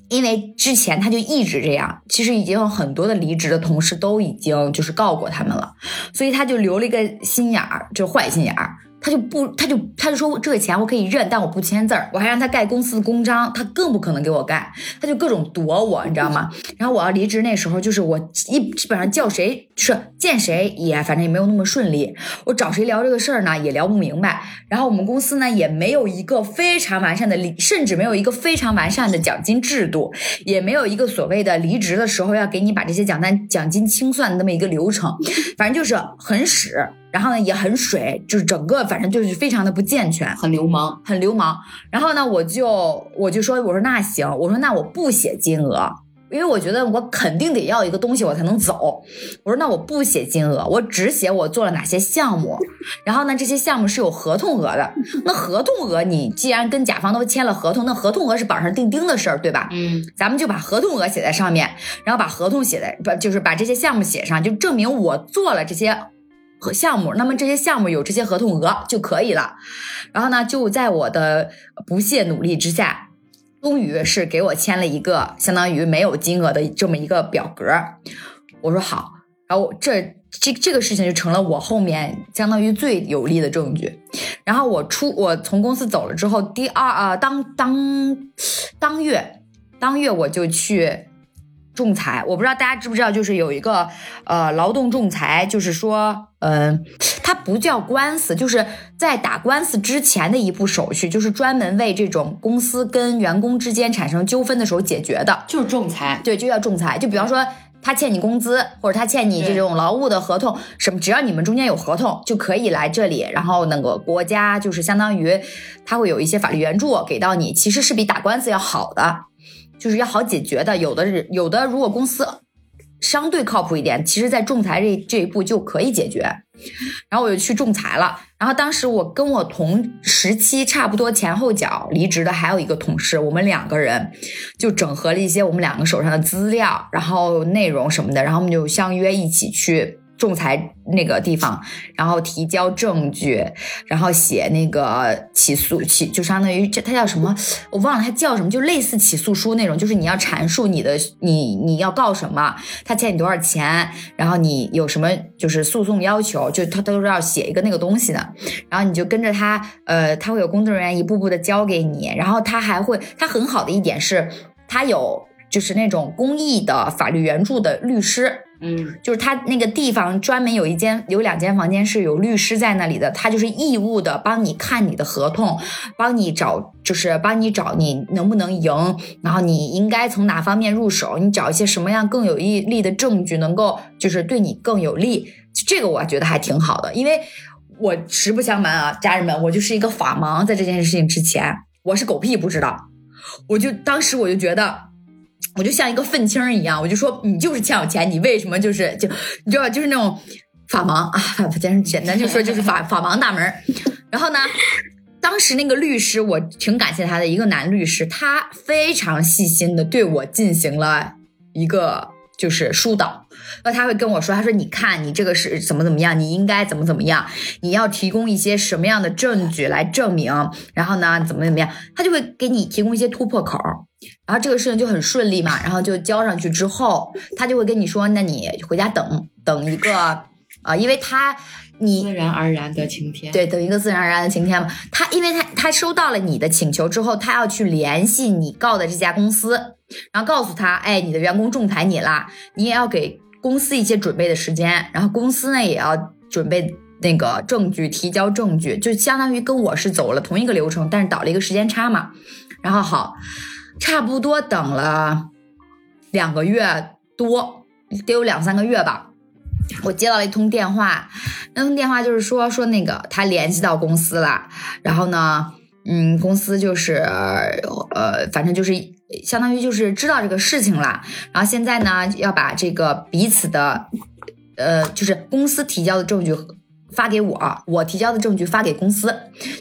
因为之前他就一直这样，其实已经有很多的离职的同事都已经就是告过他们了，所以他就留了一个心眼儿，就坏心眼儿。他就不，他就他就说这个钱我可以认，但我不签字儿，我还让他盖公司的公章，他更不可能给我盖，他就各种躲我，你知道吗？然后我要离职那时候，就是我一基本上叫谁是见谁也反正也没有那么顺利，我找谁聊这个事儿呢也聊不明白。然后我们公司呢也没有一个非常完善的离，甚至没有一个非常完善的奖金制度，也没有一个所谓的离职的时候要给你把这些奖单奖金清算的那么一个流程，反正就是很屎。然后呢，也很水，就是整个反正就是非常的不健全，很流氓，很流氓。然后呢，我就我就说，我说那行，我说那我不写金额，因为我觉得我肯定得要一个东西，我才能走。我说那我不写金额，我只写我做了哪些项目。然后呢，这些项目是有合同额的。那合同额，你既然跟甲方都签了合同，那合同额是板上钉钉的事儿，对吧？嗯，咱们就把合同额写在上面，然后把合同写在不就是把这些项目写上，就证明我做了这些。和项目，那么这些项目有这些合同额就可以了。然后呢，就在我的不懈努力之下，终于是给我签了一个相当于没有金额的这么一个表格。我说好，然后这这这个事情就成了我后面相当于最有力的证据。然后我出我从公司走了之后，第二啊当当当月当月我就去。仲裁，我不知道大家知不知道，就是有一个呃劳动仲裁，就是说，嗯，它不叫官司，就是在打官司之前的一步手续，就是专门为这种公司跟员工之间产生纠纷的时候解决的，就是仲裁，对，就叫仲裁。就比方说他欠你工资，或者他欠你这种劳务的合同，什么，只要你们中间有合同，就可以来这里，然后那个国家就是相当于他会有一些法律援助给到你，其实是比打官司要好的。就是要好解决的，有的是有的，如果公司相对靠谱一点，其实在仲裁这这一步就可以解决。然后我就去仲裁了。然后当时我跟我同时期差不多前后脚离职的还有一个同事，我们两个人就整合了一些我们两个手上的资料，然后内容什么的，然后我们就相约一起去。仲裁那个地方，然后提交证据，然后写那个起诉起，就相当于这它叫什么？我忘了它叫什么，就类似起诉书那种，就是你要阐述你的你你要告什么，他欠你多少钱，然后你有什么就是诉讼要求，就他都是要写一个那个东西的。然后你就跟着他，呃，他会有工作人员一步步的教给你，然后他还会，他很好的一点是，他有就是那种公益的法律援助的律师。嗯，就是他那个地方专门有一间有两间房间是有律师在那里的，他就是义务的帮你看你的合同，帮你找就是帮你找你能不能赢，然后你应该从哪方面入手，你找一些什么样更有益力的证据，能够就是对你更有利。这个我觉得还挺好的，因为我实不相瞒啊，家人们，我就是一个法盲，在这件事情之前，我是狗屁不知道，我就当时我就觉得。我就像一个愤青一样，我就说你就是欠我钱，你为什么就是就你知道就是那种法盲啊，简简单就说就是法 法盲大门。然后呢，当时那个律师我挺感谢他的一个男律师，他非常细心的对我进行了一个就是疏导。那他会跟我说，他说你看你这个是怎么怎么样，你应该怎么怎么样，你要提供一些什么样的证据来证明，然后呢怎么怎么样，他就会给你提供一些突破口。然后这个事情就很顺利嘛，然后就交上去之后，他就会跟你说，那你回家等等一个啊，因为他你自然而然的晴天，对，等一个自然而然的晴天嘛。他因为他他收到了你的请求之后，他要去联系你告的这家公司，然后告诉他，哎，你的员工仲裁你啦，你也要给公司一些准备的时间，然后公司呢也要准备那个证据，提交证据，就相当于跟我是走了同一个流程，但是倒了一个时间差嘛。然后好。差不多等了两个月多，得有两三个月吧。我接到了一通电话，那通电话就是说说那个他联系到公司了，然后呢，嗯，公司就是呃，反正就是相当于就是知道这个事情了，然后现在呢要把这个彼此的呃，就是公司提交的证据。发给我，我提交的证据发给公司，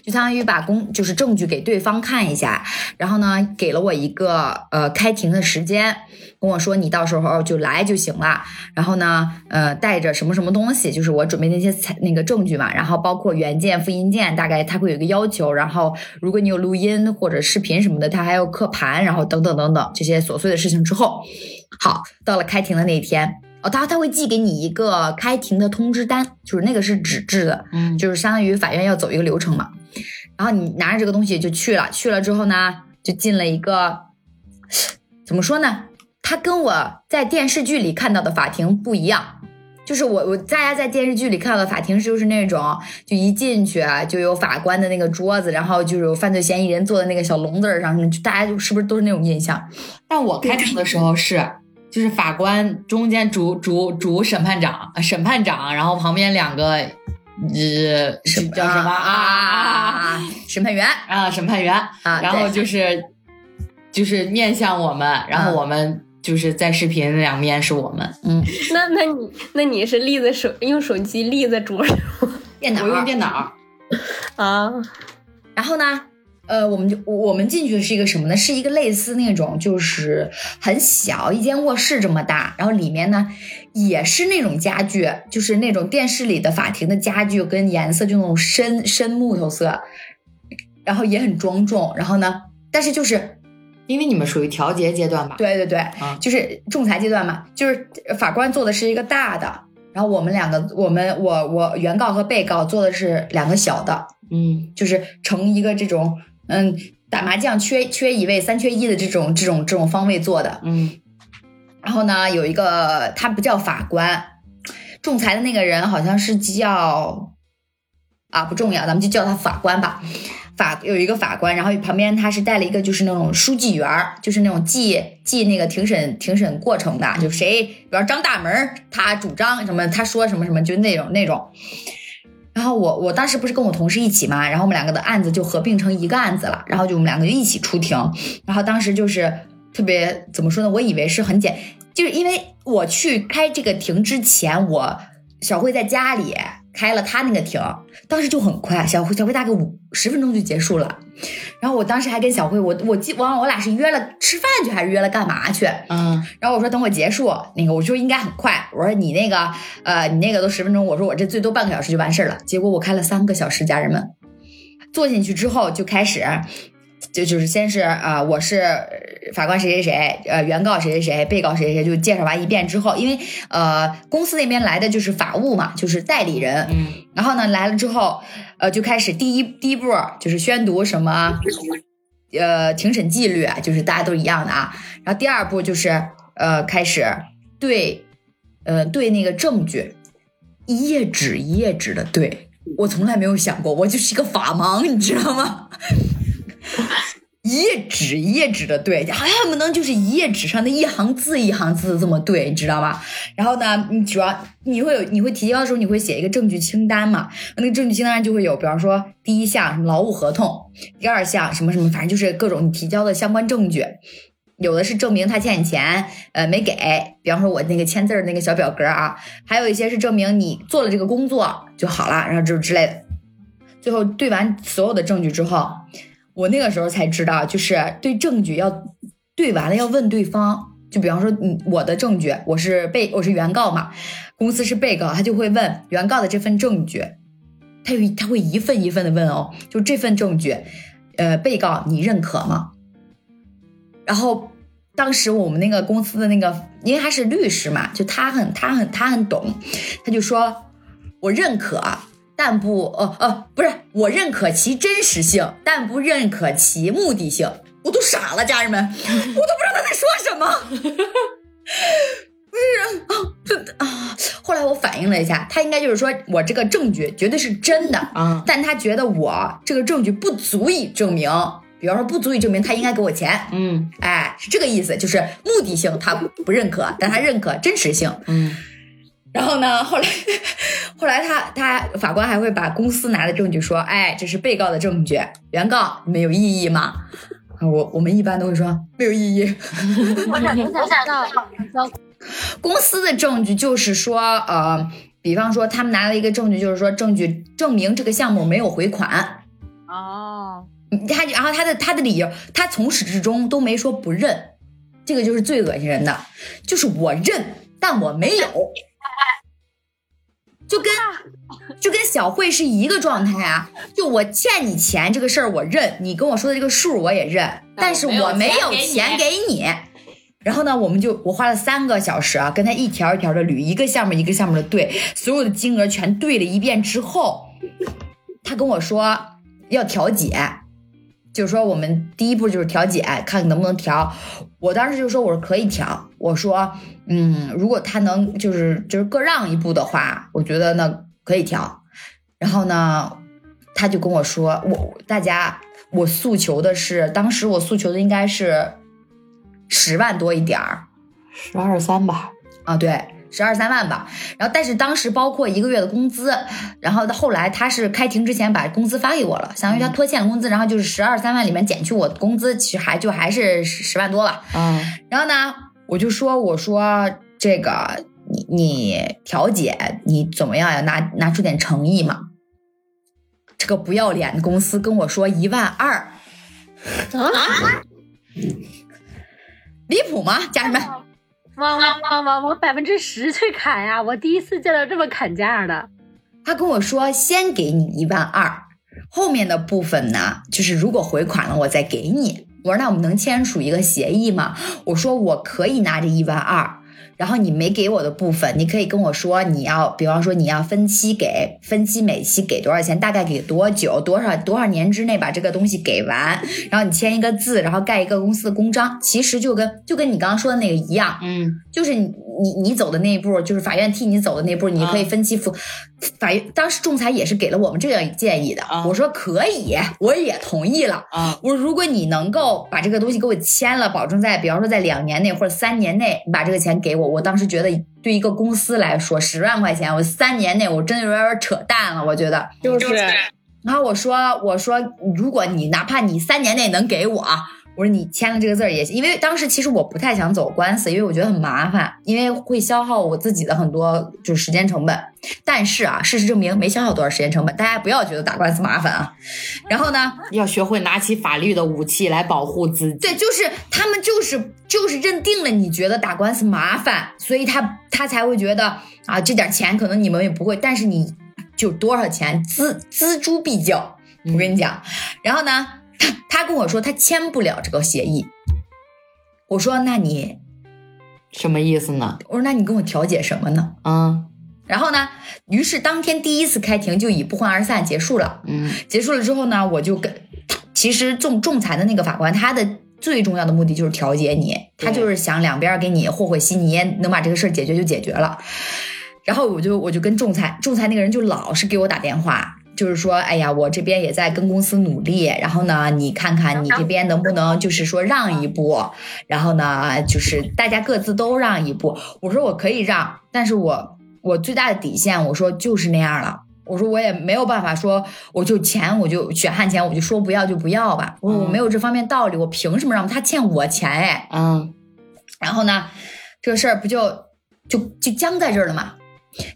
就相当于把公就是证据给对方看一下，然后呢，给了我一个呃开庭的时间，跟我说你到时候就来就行了。然后呢，呃，带着什么什么东西，就是我准备那些材那个证据嘛，然后包括原件、复印件，大概他会有一个要求。然后如果你有录音或者视频什么的，他还要刻盘，然后等等等等这些琐碎的事情之后，好，到了开庭的那一天。哦，他他会寄给你一个开庭的通知单，就是那个是纸质的，嗯，就是相当于法院要走一个流程嘛。然后你拿着这个东西就去了，去了之后呢，就进了一个，怎么说呢？他跟我在电视剧里看到的法庭不一样，就是我我大家在电视剧里看到的法庭就是那种，就一进去就有法官的那个桌子，然后就是有犯罪嫌疑人坐在那个小笼子上，就大家就是不是都是那种印象？但我开庭的时候是。就是法官中间主主主审判长，审判长，然后旁边两个，呃，叫什么啊？审判员啊，审判员啊，然后就是就是面向我们，然后我们就是在视频两面是我们，嗯，那那你那你是立在手用手机立在桌上，电脑我用电脑啊，然后呢？呃，我们就我们进去的是一个什么呢？是一个类似那种，就是很小一间卧室这么大，然后里面呢也是那种家具，就是那种电视里的法庭的家具跟颜色就那种深深木头色，然后也很庄重。然后呢，但是就是因为你们属于调解阶段吧？对对对，就是仲裁阶段嘛，就是法官做的是一个大的，然后我们两个，我们我我原告和被告做的是两个小的，嗯，就是成一个这种。嗯，打麻将缺缺一位，三缺一的这种这种这种方位做的，嗯，然后呢，有一个他不叫法官，仲裁的那个人好像是叫啊不重要，咱们就叫他法官吧。法有一个法官，然后旁边他是带了一个就是那种书记员，就是那种记记那个庭审庭审过程的，就谁，比如张大门他主张什么，他说什么什么，就那种那种。然后我我当时不是跟我同事一起嘛，然后我们两个的案子就合并成一个案子了，然后就我们两个就一起出庭，然后当时就是特别怎么说呢？我以为是很简，就是因为我去开这个庭之前，我小慧在家里开了她那个庭，当时就很快，小慧小慧大概五十分钟就结束了。然后我当时还跟小慧，我我记忘了我俩是约了吃饭去还是约了干嘛去？嗯然后我说等我结束，那个我说应该很快，我说你那个呃你那个都十分钟，我说我这最多半个小时就完事儿了。结果我开了三个小时，家人们坐进去之后就开始。就就是先是啊、呃我是呃法官谁谁谁，呃，原告谁谁谁，被告谁谁谁，就介绍完一遍之后，因为呃公司那边来的就是法务嘛，就是代理人，嗯然后呢来了之后，呃就开始第一第一步就是宣读什么，呃庭审纪律，就是大家都一样的啊。然后第二步就是呃开始对，呃对那个证据一页纸一页纸的对。我从来没有想过，我就是一个法盲，你知道吗？一页纸一页纸的对，好像不能就是一页纸上的一行字一行字这么对，你知道吗？然后呢，你主要你会有你会提交的时候，你会写一个证据清单嘛？那个证据清单就会有，比方说第一项什么劳务合同，第二项什么什么，反正就是各种你提交的相关证据。有的是证明他欠你钱，呃，没给，比方说我那个签字儿那个小表格啊，还有一些是证明你做了这个工作就好了，然后就之类的。最后对完所有的证据之后，我那个时候才知道，就是对证据要对完了要问对方。就比方说，你我的证据，我是被我是原告嘛，公司是被告，他就会问原告的这份证据，他有他会一份一份的问哦，就这份证据，呃，被告你认可吗？然后当时我们那个公司的那个，因为他是律师嘛，就他很他很他很懂，他就说我认可，但不呃呃不是我认可其真实性，但不认可其目的性。我都傻了，家人们，我都不知道他在说什么。不是啊，这啊！后来我反应了一下，他应该就是说我这个证据绝对是真的，啊但他觉得我这个证据不足以证明，比方说不足以证明他应该给我钱，嗯哎，是这个意思，就是目的性他不认可，但他认可真实性。嗯然后呢，后来后来他他法官还会把公司拿的证据说，哎，这是被告的证据，原告你们有异议吗？啊我我们一般都会说没有异议。我想我想知道，公司的证据就是说，呃，比方说他们拿了一个证据，就是说证据证明这个项目没有回款，哦，他然后他的他的理由，他从始至终都没说不认，这个就是最恶心人的，就是我认，但我没有，就跟就跟小慧是一个状态啊，就我欠你钱这个事儿我认，你跟我说的这个数我也认，但是我没有钱给你。然后呢，我们就我花了三个小时啊，跟他一条一条的捋，一个项目一个项目的对，所有的金额全对了一遍之后，他跟我说要调解，就是说我们第一步就是调解，看能不能调。我当时就说我说可以调，我说嗯，如果他能就是就是各让一步的话，我觉得呢可以调。然后呢，他就跟我说我大家我诉求的是，当时我诉求的应该是十万多一点儿，十二三吧，啊，对，十二三万吧。然后，但是当时包括一个月的工资，然后到后来他是开庭之前把工资发给我了，相当于他拖欠了工资，然后就是十二三万里面减去我的工资，其实还就还是十十万多吧。嗯然后呢，我就说，我说这个你你调解你怎么样呀？拿拿出点诚意嘛。这个不要脸的公司跟我说一万二，啊离谱吗？家人们，往往往往往百分之十去砍呀！我第一次见到这么砍价的。他跟我说先给你一万二，后面的部分呢，就是如果回款了我再给你。我说那我们能签署一个协议吗？我说我可以拿这一万二，然后你没给我的部分，你可以跟我说你要，比方说你要分期给，分期每期给多少钱，大概给多久，多少多少年之内把这个东西给完，然后你签一个字，然后盖一个公司的公章，其实就跟就跟你刚刚说的那个一样，嗯就是你你你走的那一步，就是法院替你走的那步，你可以啊分期付。法院当时仲裁也是给了我们这样建议的，啊我说可以，我也同意了。啊我说如果你能够把这个东西给我签了，保证在比方说在两年内或者三年内你把这个钱给我，我当时觉得对一个公司来说十万块钱，我三年内我真的有点扯淡了，我觉得。就是然后我说我说如果你哪怕你三年内能给我，我说你签了这个字儿也行，因为当时其实我不太想走官司，因为我觉得很麻烦，因为会消耗我自己的很多就是时间成本。但是啊，事实证明没消耗多少时间成本，大家不要觉得打官司麻烦啊。然后呢，要学会拿起法律的武器来保护自己。对，就是他们就是就是认定了你觉得打官司麻烦，所以他他才会觉得啊这点钱可能你们也不会，但是你就多少钱锱锱铢必较。我跟你讲，然后呢，他他跟我说他签不了这个协议。我说那你，什么意思呢？我说那你跟我调解什么呢？嗯然后呢，于是当天第一次开庭就以不欢而散结束了。嗯结束了之后呢，我就跟，其实仲仲裁的那个法官，他的最重要的目的就是调解你，他就是想两边给你和和稀泥，能把这个事儿解决就解决了。然后我就我就跟仲裁仲裁那个人就老是给我打电话，就是说，哎呀，我这边也在跟公司努力，然后呢，你看看你这边能不能就是说让一步，然后呢，就是大家各自都让一步。我说我可以让，但是我我最大的底线，我说就是那样了。我说我也没有办法说，我就钱我就血汗钱我就说不要就不要吧。我说我没有这方面道理，我凭什么让他欠我钱哎？嗯然后呢，这个事儿不就就就僵在这儿了嘛？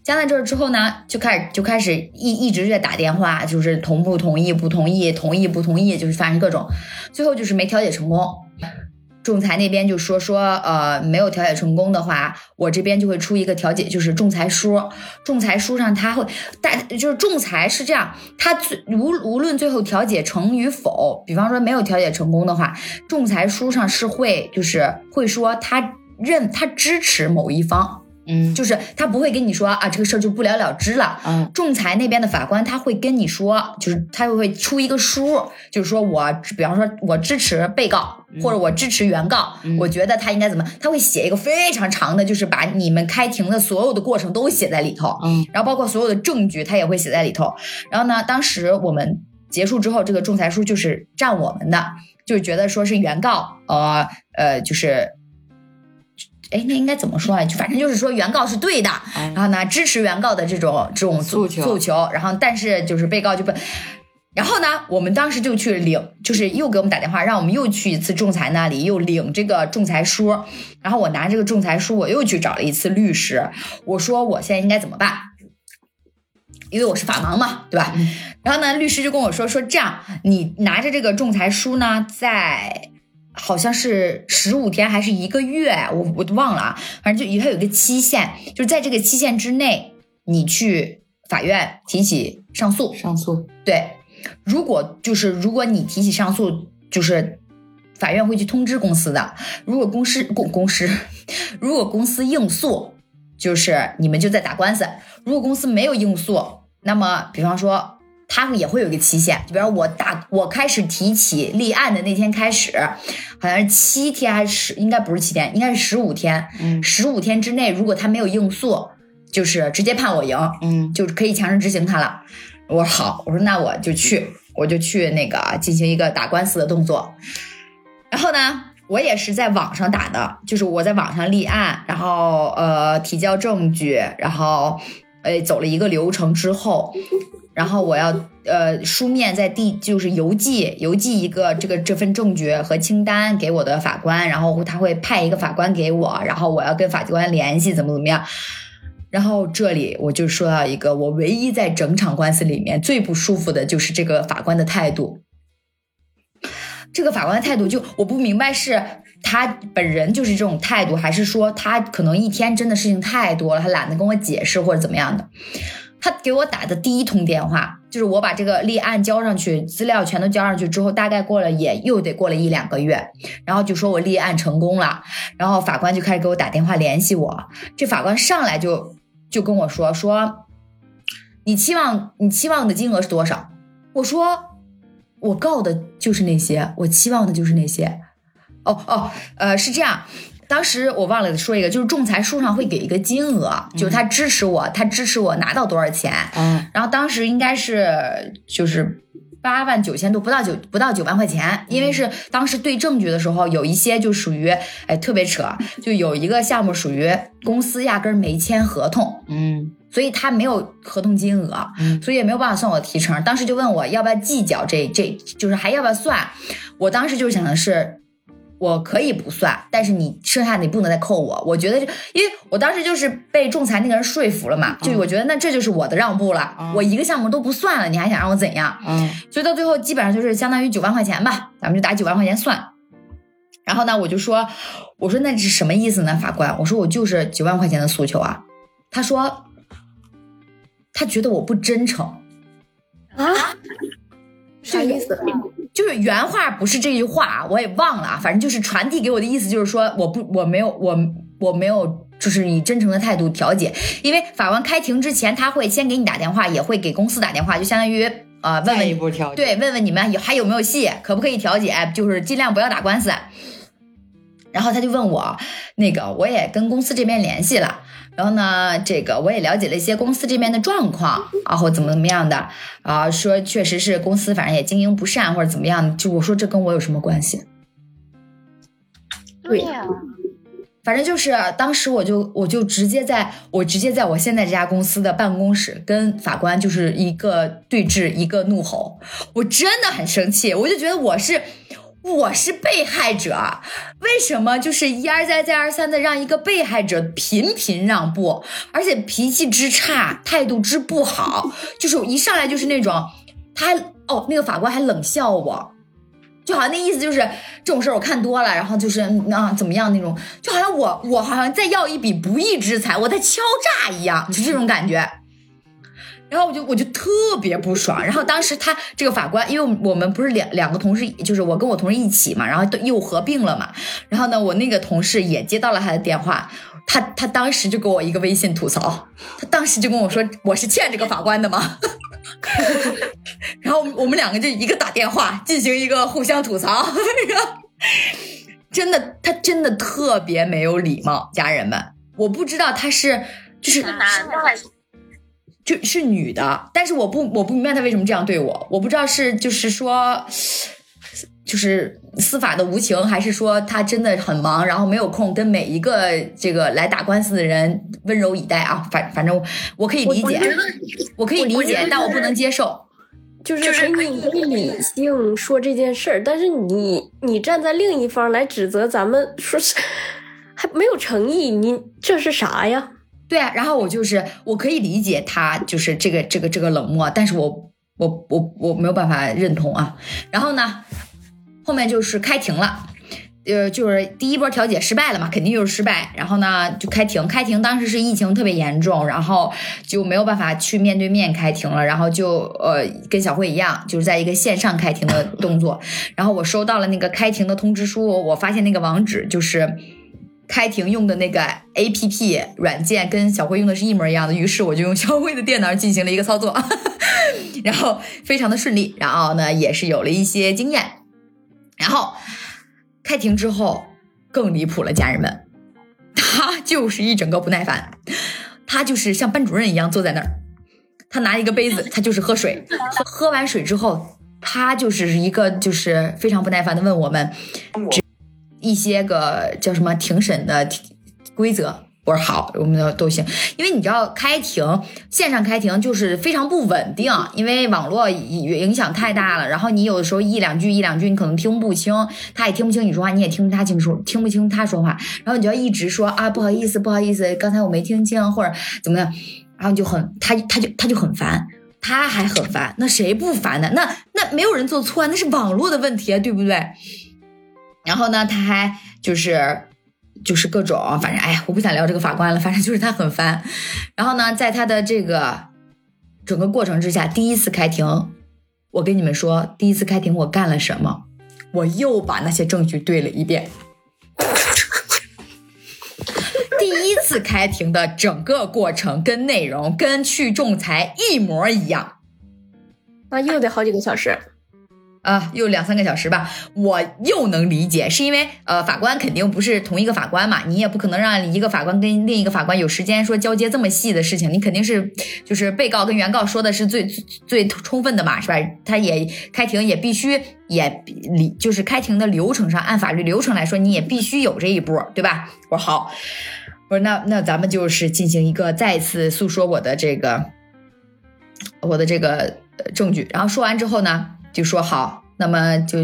加在这儿之后呢，就开始就开始一一直在打电话，就是同不同意，不同意，同意不同意，就是反正各种，最后就是没调解成功。仲裁那边就说说，呃，没有调解成功的话，我这边就会出一个调解，就是仲裁书。仲裁书上他会，但就是仲裁是这样，他最无无论最后调解成与否，比方说没有调解成功的话，仲裁书上是会就是会说他认他支持某一方，嗯就是他不会跟你说啊这个事儿就不了了之了。嗯仲裁那边的法官他会跟你说，就是他会出一个书，就是说我比方说我支持被告。或者我支持原告，我觉得他应该怎么？他会写一个非常长的，就是把你们开庭的所有的过程都写在里头，嗯然后包括所有的证据，他也会写在里头。然后呢，当时我们结束之后，这个仲裁书就是占我们的，就是觉得说是原告，呃呃，就是，哎，那应该怎么说啊？就反正就是说原告是对的，嗯然后呢支持原告的这种这种诉求诉求，然后但是就是被告就不。然后呢，我们当时就去领，就是又给我们打电话，让我们又去一次仲裁那里，又领这个仲裁书。然后我拿这个仲裁书，我又去找了一次律师，我说我现在应该怎么办？因为我是法盲嘛，对吧？然后呢，律师就跟我说说这样，你拿着这个仲裁书呢，在好像是十五天还是一个月，我我都忘了啊，反正就它有一个期限，就是在这个期限之内，你去法院提起上诉。上诉对，如果就是如果你提起上诉，就是法院会去通知公司的。如果公司公公司，如果公司应诉，就是你们就在打官司；如果公司没有应诉，那么比方说。他也会有一个期限，就比方我打我开始提起立案的那天开始，好像是七天还是十，应该不是七天，应该是十五天。嗯十五天之内，如果他没有应诉，就是直接判我赢。嗯就是可以强制执行他了。我说好，我说那我就去，我就去那个进行一个打官司的动作。然后呢，我也是在网上打的，就是我在网上立案，然后呃提交证据，然后呃走了一个流程之后，然后我要呃书面在递就是邮寄邮寄一个这个这份证据和清单给我的法官，然后他会派一个法官给我，然后我要跟法官联系怎么怎么样。然后这里我就说到一个，我唯一在整场官司里面最不舒服的就是这个法官的态度。这个法官的态度就我不明白是他本人就是这种态度，还是说他可能一天真的事情太多了，他懒得跟我解释或者怎么样的。他给我打的第一通电话，就是我把这个立案交上去，资料全都交上去之后，大概过了也又得过了一两个月，然后就说我立案成功了，然后法官就开始给我打电话联系我。这法官上来就就跟我说说，你期望你期望的金额是多少？我说我告的就是那些，我期望的就是那些。哦哦，呃，是这样。当时我忘了说一个，就是仲裁书上会给一个金额，就是他支持我，他支持我拿到多少钱。嗯然后当时应该是就是八万九千多，不到九不到九万块钱，因为是当时对证据的时候，有一些就属于哎特别扯，就有一个项目属于公司压根儿没签合同，嗯所以他没有合同金额，嗯所以也没有办法算我的提成。当时就问我要不要计较这这，就是还要不要算？我当时就想的是，我可以不算，但是你剩下的你不能再扣我。我觉得，因为我当时就是被仲裁那个人说服了嘛，就我觉得那这就是我的让步了，我一个项目都不算了，你还想让我怎样？嗯，所以到最后基本上就是相当于九万块钱吧，咱们就打九万块钱算。然后呢，我就说，我说那是什么意思呢，法官？我说我就是九万块钱的诉求啊。他说，他觉得我不真诚啊，啥意思？就是原话不是这句话啊，我也忘了啊，反正就是传递给我的意思就是说，我不我没有我我没有就是以真诚的态度调解，因为法官开庭之前他会先给你打电话，也会给公司打电话，就相当于呃问问一步调解，对，问问你们有还有没有戏，可不可以调解，就是尽量不要打官司。然后他就问我，那个我也跟公司这边联系了。然后呢，这个我也了解了一些公司这边的状况，然后怎么怎么样的啊，说确实是公司反正也经营不善或者怎么样，就我说这跟我有什么关系？对呀，反正就是当时我就我就直接在我直接在我现在这家公司的办公室跟法官就是一个对峙，一个怒吼，我真的很生气，我就觉得我是。我是被害者，为什么就是一而再再而三的让一个被害者频频让步，而且脾气之差，态度之不好，就是一上来就是那种，他哦，那个法官还冷笑我，就好像那意思就是这种事儿我看多了，然后就是啊怎么样那种，就好像我我好像在要一笔不义之财，我在敲诈一样，就这种感觉。然后我就我就特别不爽，然后当时他这个法官，因为我们不是两两个同事，就是我跟我同事一起嘛，然后都又合并了嘛，然后呢，我那个同事也接到了他的电话，他他当时就给我一个微信吐槽，他当时就跟我说我是欠这个法官的吗？然后我们两个就一个打电话进行一个互相吐槽，真的他真的特别没有礼貌，家人们，我不知道他是就是男的还是？就是女的，但是我不我不明白他为什么这样对我，我不知道是就是说，就是司法的无情，还是说他真的很忙，然后没有空跟每一个这个来打官司的人温柔以待啊。反反正我可以理解，我可以理解，但我不能接受。就是可以理性说这件事儿，但是你你站在另一方来指责咱们，说是还没有诚意，你这是啥呀？对啊，然后我就是我可以理解他就是这个这个这个冷漠，但是我我我我没有办法认同啊。然后呢，后面就是开庭了，呃，就是第一波调解失败了嘛，肯定就是失败。然后呢，就开庭，开庭当时是疫情特别严重，然后就没有办法去面对面开庭了，然后就呃跟小慧一样，就是在一个线上开庭的动作。然后我收到了那个开庭的通知书，我发现那个网址就是。开庭用的那个 A P P 软件跟小辉用的是一模一样的，于是我就用小辉的电脑进行了一个操作，然后非常的顺利，然后呢也是有了一些经验，然后开庭之后更离谱了，家人们，他就是一整个不耐烦，他就是像班主任一样坐在那儿，他拿一个杯子，他就是喝水，喝完水之后，他就是一个就是非常不耐烦的问我们。一些个叫什么庭审的规则，我说好，我们都都行。因为你知道开庭线上开庭就是非常不稳定，因为网络影响太大了。然后你有的时候一两句一两句你可能听不清，他也听不清你说话，你也听不他清楚，听不清他说话。然后你就要一直说啊不好意思不好意思，刚才我没听清或者怎么样，然后就很他他就他就很烦，他还很烦，那谁不烦呢？那那没有人做错啊，那是网络的问题啊，对不对？然后呢，他还就是就是各种，反正哎呀，我不想聊这个法官了，反正就是他很烦。然后呢，在他的这个整个过程之下，第一次开庭，我跟你们说，第一次开庭我干了什么？我又把那些证据对了一遍。第一次开庭的整个过程跟内容跟去仲裁一模一样，那又得好几个小时。啊，又两三个小时吧，我又能理解，是因为呃，法官肯定不是同一个法官嘛，你也不可能让一个法官跟另一个法官有时间说交接这么细的事情，你肯定是就是被告跟原告说的是最最充分的嘛，是吧？他也开庭也必须也理，就是开庭的流程上，按法律流程来说，你也必须有这一步，对吧？我说好，我说那那咱们就是进行一个再次诉说我的这个我的这个证据，然后说完之后呢？就说好，那么就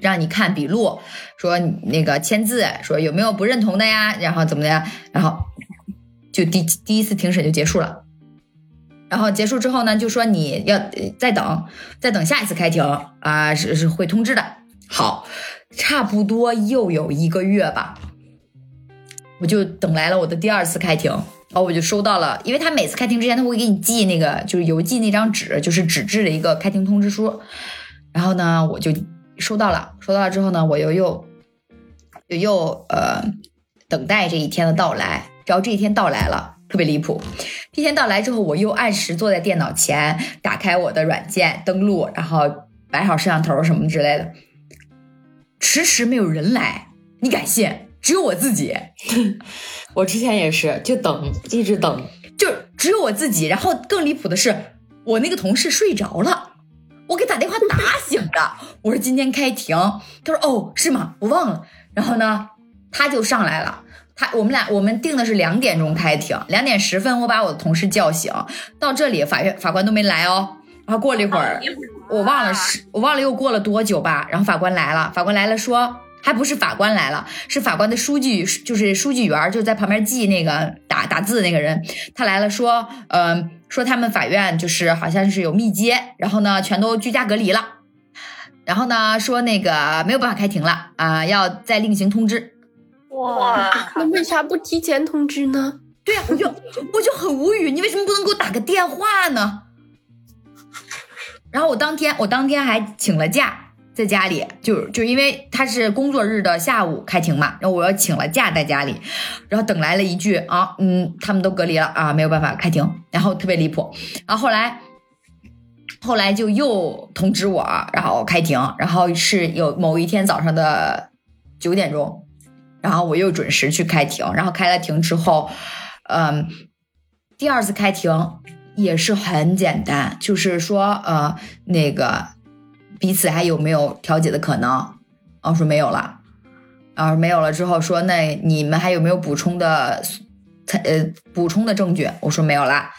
让你看笔录，说那个签字，说有没有不认同的呀，然后怎么的呀，然后就第第一次庭审就结束了。然后结束之后呢，就说你要再等，再等下一次开庭啊、是是会通知的。好，差不多又有一个月吧，我就等来了我的第二次开庭，然后我就收到了，因为他每次开庭之前他会给你寄那个就是邮寄那张纸，就是纸质的一个开庭通知书，然后呢我就收到了，收到了之后呢，我又又又又呃等待这一天的到来，只要这一天到来了，特别离谱。这一天到来之后，我又按时坐在电脑前，打开我的软件登录，然后摆好摄像头什么之类的，迟迟没有人来，你敢信？只有我自己，我之前也是，就等，一直等。就只有我自己。然后更离谱的是，我那个同事睡着了，的。我说今天开庭，他说哦是吗？我忘了。然后呢，他就上来了。他我们俩我们定的是两点钟开庭，两点十分我把我的同事叫醒，到这里法院法官都没来哦。然后过了一会儿，我忘了是我忘了又过了多久吧。然后法官来了，法官来了说。还不是法官来了，是法官的书记，就是书记员，就在旁边记那个打打字那个人，他来了说，嗯、说他们法院就是好像是有密接，然后呢全都居家隔离了，然后呢说那个没有办法开庭了啊、要再另行通知。哇，那为啥不提前通知呢？对呀、我就我就很无语，你为什么不能给我打个电话呢？然后我当天我当天还请了假。在家里，就就因为他是工作日的下午开庭嘛，然后我要请了假在家里，然后等来了一句啊，嗯，他们都隔离了啊，没有办法开庭，然后特别离谱，然后后来后来就又通知我，然后开庭，然后是有某一天早上的九点钟，然后我又准时去开庭，然后开了庭之后，嗯，第二次开庭也是很简单，就是说呃那个。彼此还有没有调解的可能？我，说没有了，啊，没有了之后说，那你们还有没有补充的，呃，补充的证据？我说没有了，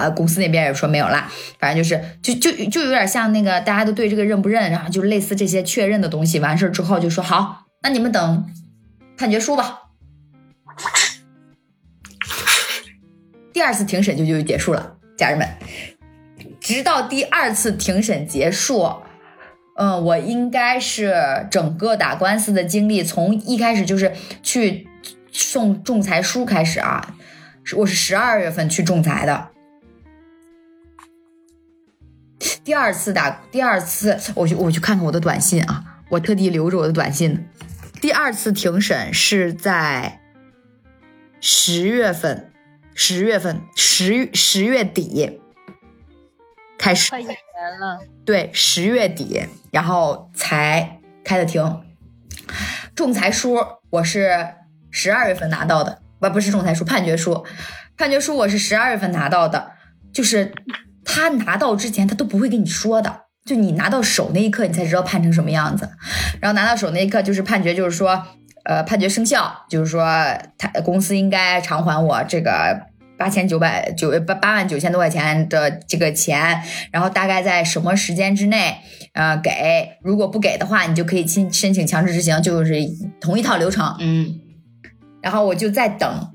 然后公司那边也说没有啦，反正就是就就就有点像那个大家都对这个认不认，然后就类似这些确认的东西。完事儿之后就说好，那你们等判决书吧。第二次庭审就就结束了，家人们，直到第二次庭审结束。嗯，我应该是整个打官司的经历，从一开始就是去送仲裁书开始啊，我是十二月份去仲裁的。第二次打，第二次我去我去看看我的短信啊，我特地留着我的短信。第二次庭审是在十月份，十月份十十月底开始。快一年了，对，十月底，然后才开的庭。仲裁书我是十二月份拿到的，不不是仲裁书，判决书，判决书我是十二月份拿到的，就是他拿到之前他都不会跟你说的，就你拿到手那一刻你才知道判成什么样子，然后拿到手那一刻就是判决，就是说，呃，判决生效，就是说他公司应该偿还我这个。八千九百九八八万九千多块钱的这个钱，然后大概在什么时间之内，呃，给，如果不给的话，你就可以申申请强制执行，就是同一套流程。嗯，然后我就在等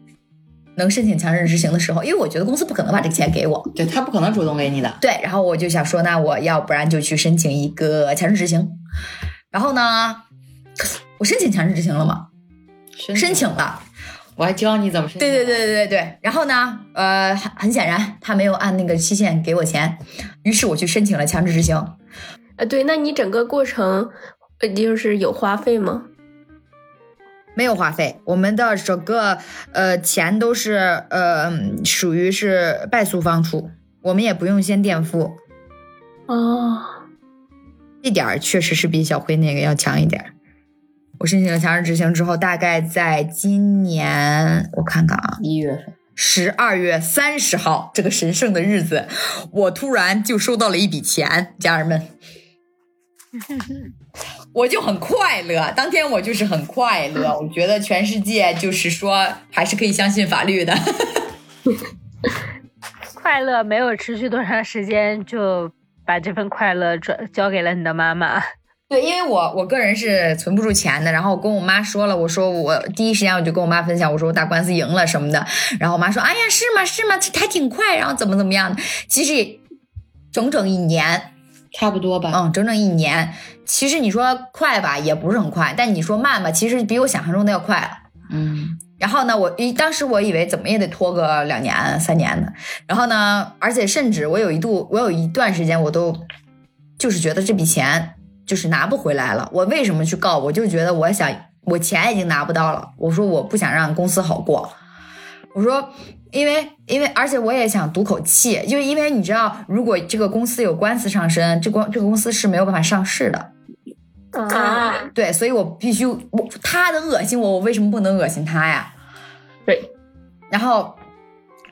能申请强制执行的时候，因为我觉得公司不可能把这个钱给我，对他不可能主动给你的。对，然后我就想说，那我要不然就去申请一个强制执行。然后呢，我申请强制执行了吗？申请了。我还教你怎么申请。对对对对对对。然后呢，呃，很很显然他没有按那个期限给我钱，于是我去申请了强制执行。呃，对，那你整个过程呃就是有花费吗？没有花费，我们的整个呃钱都是呃属于是败诉方出，我们也不用先垫付，哦，这点儿确实是比小辉那个要强一点儿。我申请了强制执行之后，大概在今年我看看啊，一月份，十二月三十号这个神圣的日子，我突然就收到了一笔钱，家人们，我就很快乐。当天我就是很快乐，我觉得全世界就是说还是可以相信法律的。快乐没有持续多长时间，就把这份快乐转交给了你的妈妈。对，因为我我个人是存不住钱的，然后我跟我妈说了，我说我第一时间我就跟我妈分享，我说我打官司赢了什么的，然后我妈说，哎呀，是吗是吗，还挺快，然后怎么怎么样的，其实也整整一年，差不多吧。嗯，整整一年，其实你说快吧，也不是很快，但你说慢吧，其实比我想象中的要快了。嗯，然后呢，我一当时我以为怎么也得拖个两年三年的，然后呢，而且甚至我有一度，我有一段时间我都就是觉得这笔钱就是拿不回来了。我为什么去告？我就觉得我想我钱已经拿不到了，我说我不想让公司好过，我说因为因为而且我也想赌口气，就是因为你知道，如果这个公司有官司上身，这公这个公司是没有办法上市的。啊，对，所以我必须我他能恶心我，我为什么不能恶心他呀？对，然后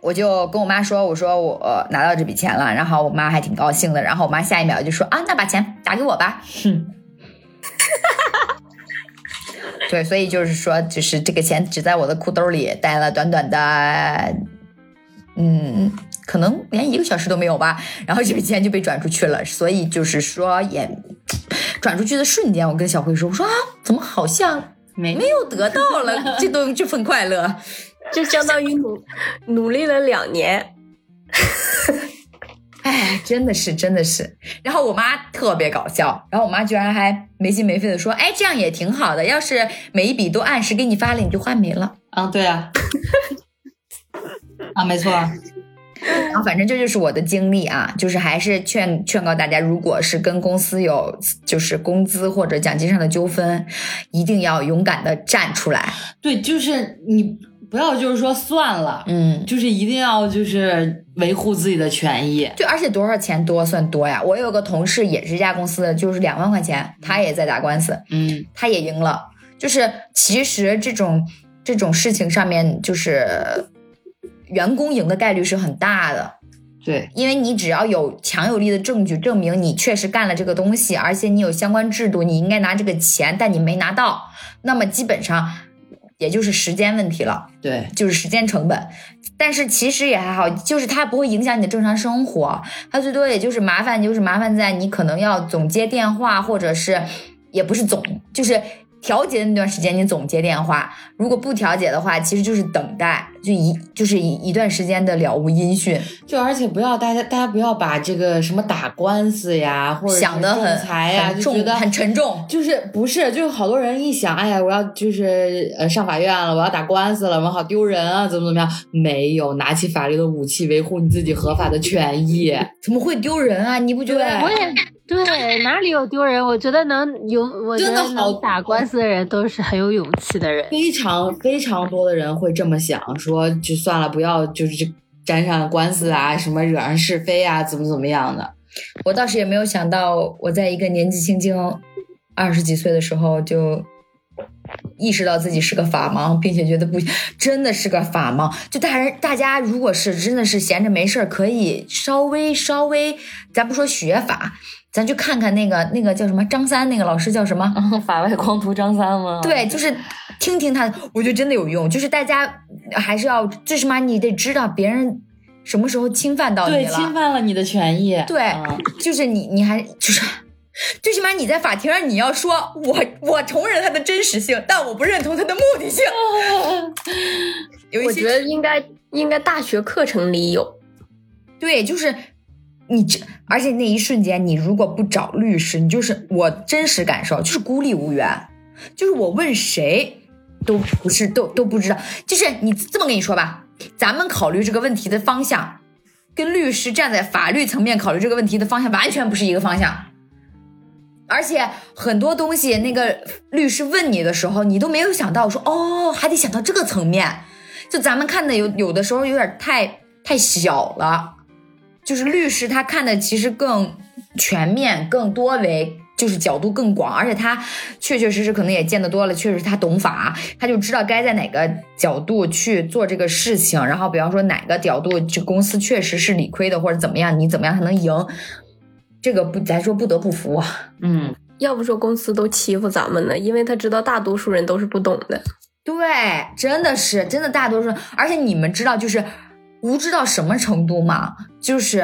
我就跟我妈说，我说我、呃拿到这笔钱了，然后我妈还挺高兴的，然后我妈下一秒就说啊，那把钱打给我吧。哼，对，所以就是说，就是这个钱只在我的裤兜里待了短短的，嗯，可能连一个小时都没有吧，然后这笔钱就被转出去了，所以就是说也转出去的瞬间，我跟小慧说，我说啊，怎么好像没没有得到了 这东这份快乐？就相当于努努力了两年。哎，真的是，真的是。然后我妈特别搞笑，然后我妈居然还没心没肺的说：“哎，这样也挺好的，要是每一笔都按时给你发了，你就换没了。啊，对啊，啊，没错，”然后反正这就是我的经历啊，就是还是劝劝告大家，如果是跟公司有就是工资或者奖金上的纠纷，一定要勇敢的站出来。对，就是你不要就是说算了，嗯，就是一定要就是维护自己的权益。就而且多少钱多算多呀？我有个同事也是一家公司的，就是两万块钱，他也在打官司，嗯，他也赢了。就是其实这种这种事情上面，就是员工赢的概率是很大的，对，因为你只要有强有力的证据证明你确实干了这个东西，而且你有相关制度，你应该拿这个钱，但你没拿到，那么基本上也就是时间问题了。对，就是时间成本。但是其实也还好，就是它不会影响你的正常生活，它最多也就是麻烦，就是麻烦在你可能要总接电话，或者是也不是总，就是调节的那段时间你总接电话。如果不调节的话，其实就是等待，就一就是一一段时间的了无音讯。就而且不要大家大家不要把这个什么打官司呀，或者想的很仲裁呀，就觉得很沉重。就是不是，就是好多人一想，哎呀，我要就是呃上法院了，我要打官司了，我好丢人啊，怎么怎么样？没有，拿起法律的武器，维护你自己合法的权益。怎么会丢人啊？你不觉得？对我也对，哪里有丢人？我觉得能有，我觉得真的好能打官司的人都是很有勇气的人。非常非常多的人会这么想，说就算了，不要就是沾上官司啊，什么惹上是非啊，怎么怎么样的。我倒是也没有想到，我在一个年纪轻轻二十几岁的时候就意识到自己是个法盲，并且觉得不真的是个法盲。就大人大家如果是真的是闲着没事儿，可以稍微稍微，咱不说学法，咱去看看那个那个叫什么张三那个老师叫什么？法外光图张三吗？对，就是听听他，我觉得真的有用。就是大家还是要，最起码你得知道别人什么时候侵犯到你对，了。侵犯了你的权益。对，嗯就是你，你还就是，最起码你在法庭上你要说，我我承认他的真实性，但我不认同他的目的性。有一些我觉得应该应该大学课程里有。对，就是你这，而且那一瞬间，你如果不找律师，你就是我真实感受就是孤立无援，就是我问谁都不是都都不知道。就是你这么跟你说吧，咱们考虑这个问题的方向，跟律师站在法律层面考虑这个问题的方向完全不是一个方向。而且很多东西，那个律师问你的时候，你都没有想到说哦，还得想到这个层面。就咱们看的有有的时候有点太太小了，就是律师他看的其实更全面、更多维，就是角度更广，而且他确确实实可能也见得多了，确实他懂法，他就知道该在哪个角度去做这个事情。然后比方说哪个角度这公司确实是理亏的，或者怎么样，你怎么样才能赢？这个不，咱说不得不服啊。嗯，要不说公司都欺负咱们呢，因为他知道大多数人都是不懂的。对，真的是真的，大多数，而且你们知道，就是无知到什么程度吗？就是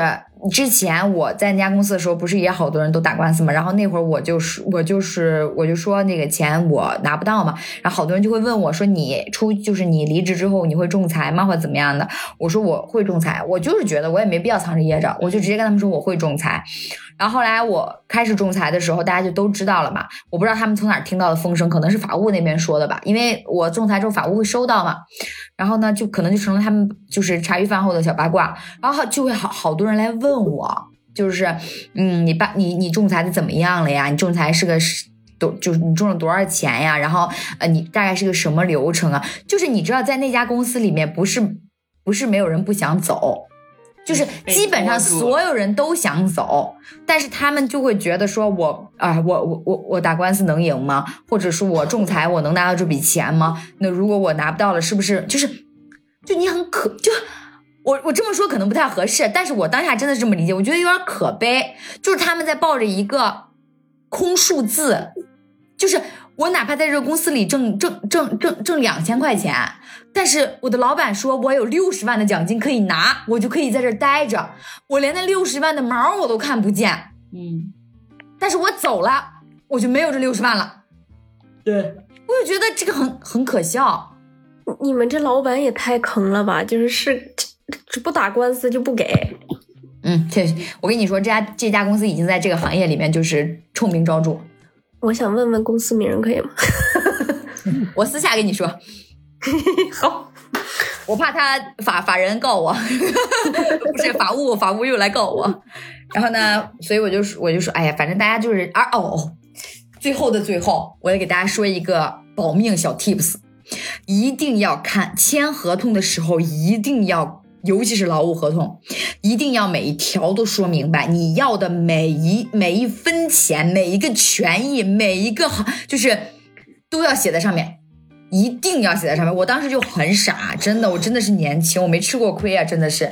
之前我在那家公司的时候，不是也好多人都打官司嘛？然后那会儿我就是我就是我就说那个钱我拿不到嘛，然后好多人就会问我说你出就是你离职之后你会仲裁吗或者怎么样的？我说我会仲裁，我就是觉得我也没必要藏着掖着，我就直接跟他们说我会仲裁。然后后来我开始仲裁的时候，大家就都知道了嘛。我不知道他们从哪儿听到的风声，可能是法务那边说的吧，因为我仲裁之后法务会收到嘛。然后呢，就可能就成了他们就是茶余饭后的小八卦，然后就会好好多人来问我，就是嗯，你把你你仲裁的怎么样了呀？你仲裁是个多就是你中了多少钱呀？然后呃，你大概是个什么流程啊？就是你知道在那家公司里面，不是不是没有人不想走。就是基本上所有人都想走，但是他们就会觉得说，我啊，我我我我打官司能赢吗？或者是我仲裁我能拿到这笔钱吗？那如果我拿不到了，是不是就是就你很可就我我这么说可能不太合适，但是我当下真的是这么理解，我觉得有点可悲，就是他们在抱着一个空数字，就是我哪怕在这个公司里挣挣挣挣挣两千块钱。但是我的老板说，我有六十万的奖金可以拿，我就可以在这儿待着。我连那六十万的毛我都看不见。嗯，但是我走了，我就没有这六十万了。对，我就觉得这个很很可笑。你们这老板也太坑了吧！就是是不打官司就不给。嗯，这我跟你说，这家这家公司已经在这个行业里面就是臭名昭著。我想问问公司名可以吗？我私下跟你说。好，我怕他法法人告我，不是法务，法务又来告我。然后呢，所以我就说，我就说，哎呀，反正大家就是啊哦，最后的最后，我要给大家说一个保命小 tips，一定要看签合同的时候，一定要，尤其是劳务合同，一定要每一条都说明白，你要的每一每一分钱，每一个权益，每一个好，就是都要写在上面。一定要写在上面。我当时就很傻，真的，我真的是年轻，我没吃过亏啊，真的是。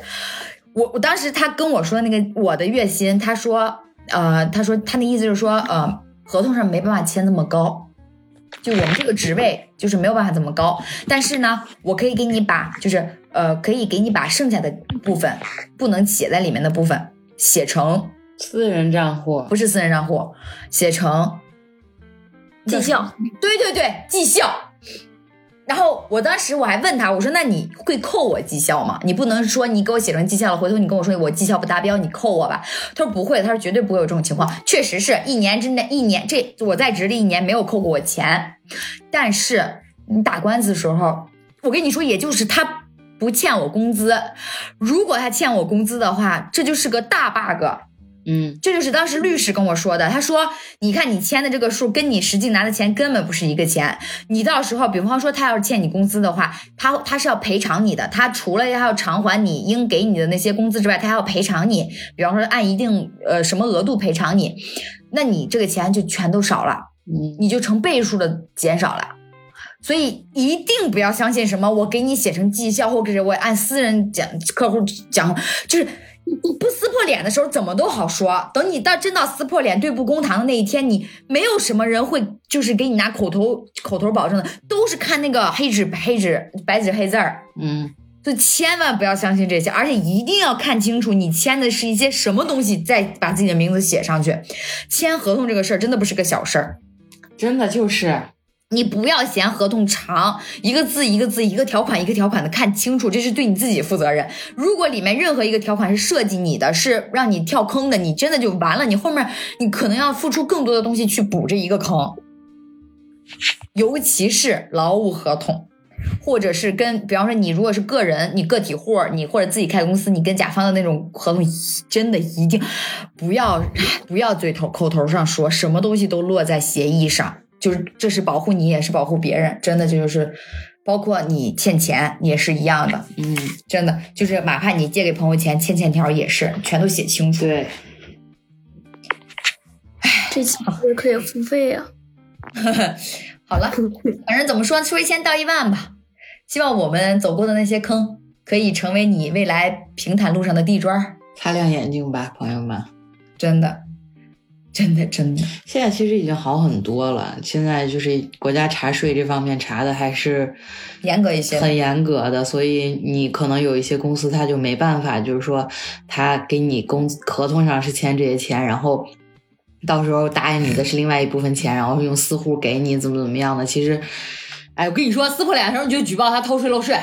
我我当时他跟我说那个我的月薪，他说，呃，他说他那意思就是说，呃，合同上没办法签那么高，就我们这个职位就是没有办法这么高。但是呢，我可以给你把，就是呃，可以给你把剩下的部分不能写在里面的部分写成私人账户，不是私人账户，写成绩效。对对对，绩效。然后我当时我还问他，我说那你会扣我绩效吗？你不能说你给我写成绩效了，回头你跟我说我绩效不达标，你扣我吧。他说不会，他说绝对不会有这种情况。确实是一年之内，一年这我在职的一年没有扣过我钱。但是你打官司的时候，我跟你说，也就是他不欠我工资。如果他欠我工资的话，这就是个大 bug。嗯，这就是当时律师跟我说的。他说：“你看你签的这个数，跟你实际拿的钱根本不是一个钱。你到时候，比方说他要是欠你工资的话，他他是要赔偿你的。他除了要偿还你应给你的那些工资之外，他还要赔偿你。比方说按一定呃什么额度赔偿你，那你这个钱就全都少了，嗯，你就成倍数的减少了。所以一定不要相信什么我给你写成绩效，或者是我按私人讲客户讲，就是。”你不撕破脸的时候怎么都好说，等你到真到撕破脸、对簿公堂的那一天，你没有什么人会就是给你拿口头口头保证的，都是看那个黑纸黑纸白纸黑字儿。嗯，就千万不要相信这些，而且一定要看清楚你签的是一些什么东西，再把自己的名字写上去。签合同这个事儿真的不是个小事儿，真的就是。你不要嫌合同长，一个字一个字，一个条款一个条款的看清楚，这是对你自己负责任。如果里面任何一个条款是设计你的，是让你跳坑的，你真的就完了。你后面你可能要付出更多的东西去补这一个坑。尤其是劳务合同，或者是跟，比方说你如果是个人，你个体户，你或者自己开公司，你跟甲方的那种合同，真的一定不要不要嘴头口头上说，什么东西都落在协议上。就是这是保护你，也是保护别人，真的这就是，包括你欠钱也是一样的，嗯，真的就是哪怕你借给朋友钱，欠欠条也是全都写清楚。对，唉，这期可以付费呀。好了，反正怎么说，说一千道一万吧。希望我们走过的那些坑，可以成为你未来平坦路上的地砖。擦亮眼睛吧，朋友们，真的。真的真的，现在其实已经好很多了。现在就是国家查税这方面查的还是严格一些，很严格的。所以你可能有一些公司他就没办法，就是说他给你工合同上是签这些钱，然后到时候答应你的是另外一部分钱，然后用私户给你怎么怎么样的。其实，哎，我跟你说，撕破脸的时候你就举报他偷税漏税。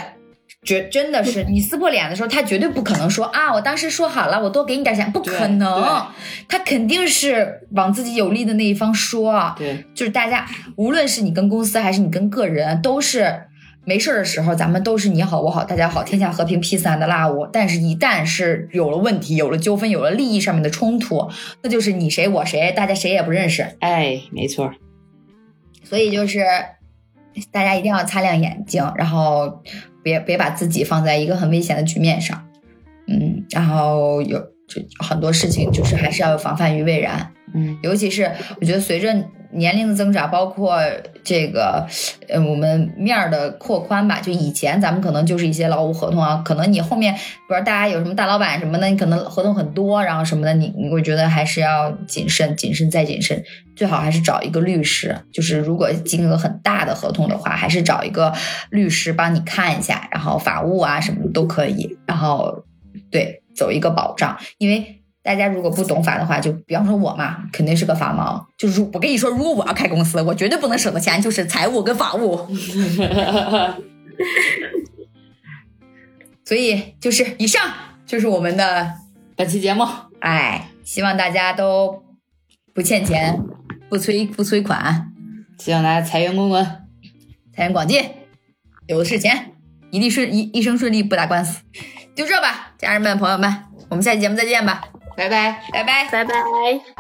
绝真的是你撕破脸的时候，他绝对不可能说啊，我当时说好了，我多给你点钱，不可能，他肯定是往自己有利的那一方说。对，就是大家，无论是你跟公司还是你跟个人，都是没事的时候，咱们都是你好我好大家好，天下和平，peace and love。但是，一旦是有了问题，有了纠纷，有了利益上面的冲突，那就是你谁我谁，大家谁也不认识。哎，没错。所以就是大家一定要擦亮眼睛，然后。别别把自己放在一个很危险的局面上，嗯，然后有就很多事情就是还是要有防范于未然，嗯，尤其是我觉得随着年龄的增长，包括这个呃我们面儿的扩宽吧，就以前咱们可能就是一些劳务合同啊，可能你后面不知道大家有什么大老板什么的，你可能合同很多，然后什么的，你我觉得还是要谨慎、谨慎再谨慎。最好还是找一个律师，就是如果金额很大的合同的话，还是找一个律师帮你看一下，然后法务啊什么的都可以，然后对走一个保障。因为大家如果不懂法的话，就比方说我嘛，肯定是个法盲。就是我跟你说，如果我要开公司，我绝对不能省的钱就是财务跟法务。所以就是以上就是我们的本期节目，哎，希望大家都不欠钱。不催不催款，希望大家财源滚滚，财源广进，有的是钱，一定顺一一生顺利，不打官司。就这吧，家人们朋友们，我们下期节目再见吧，拜拜拜拜拜拜。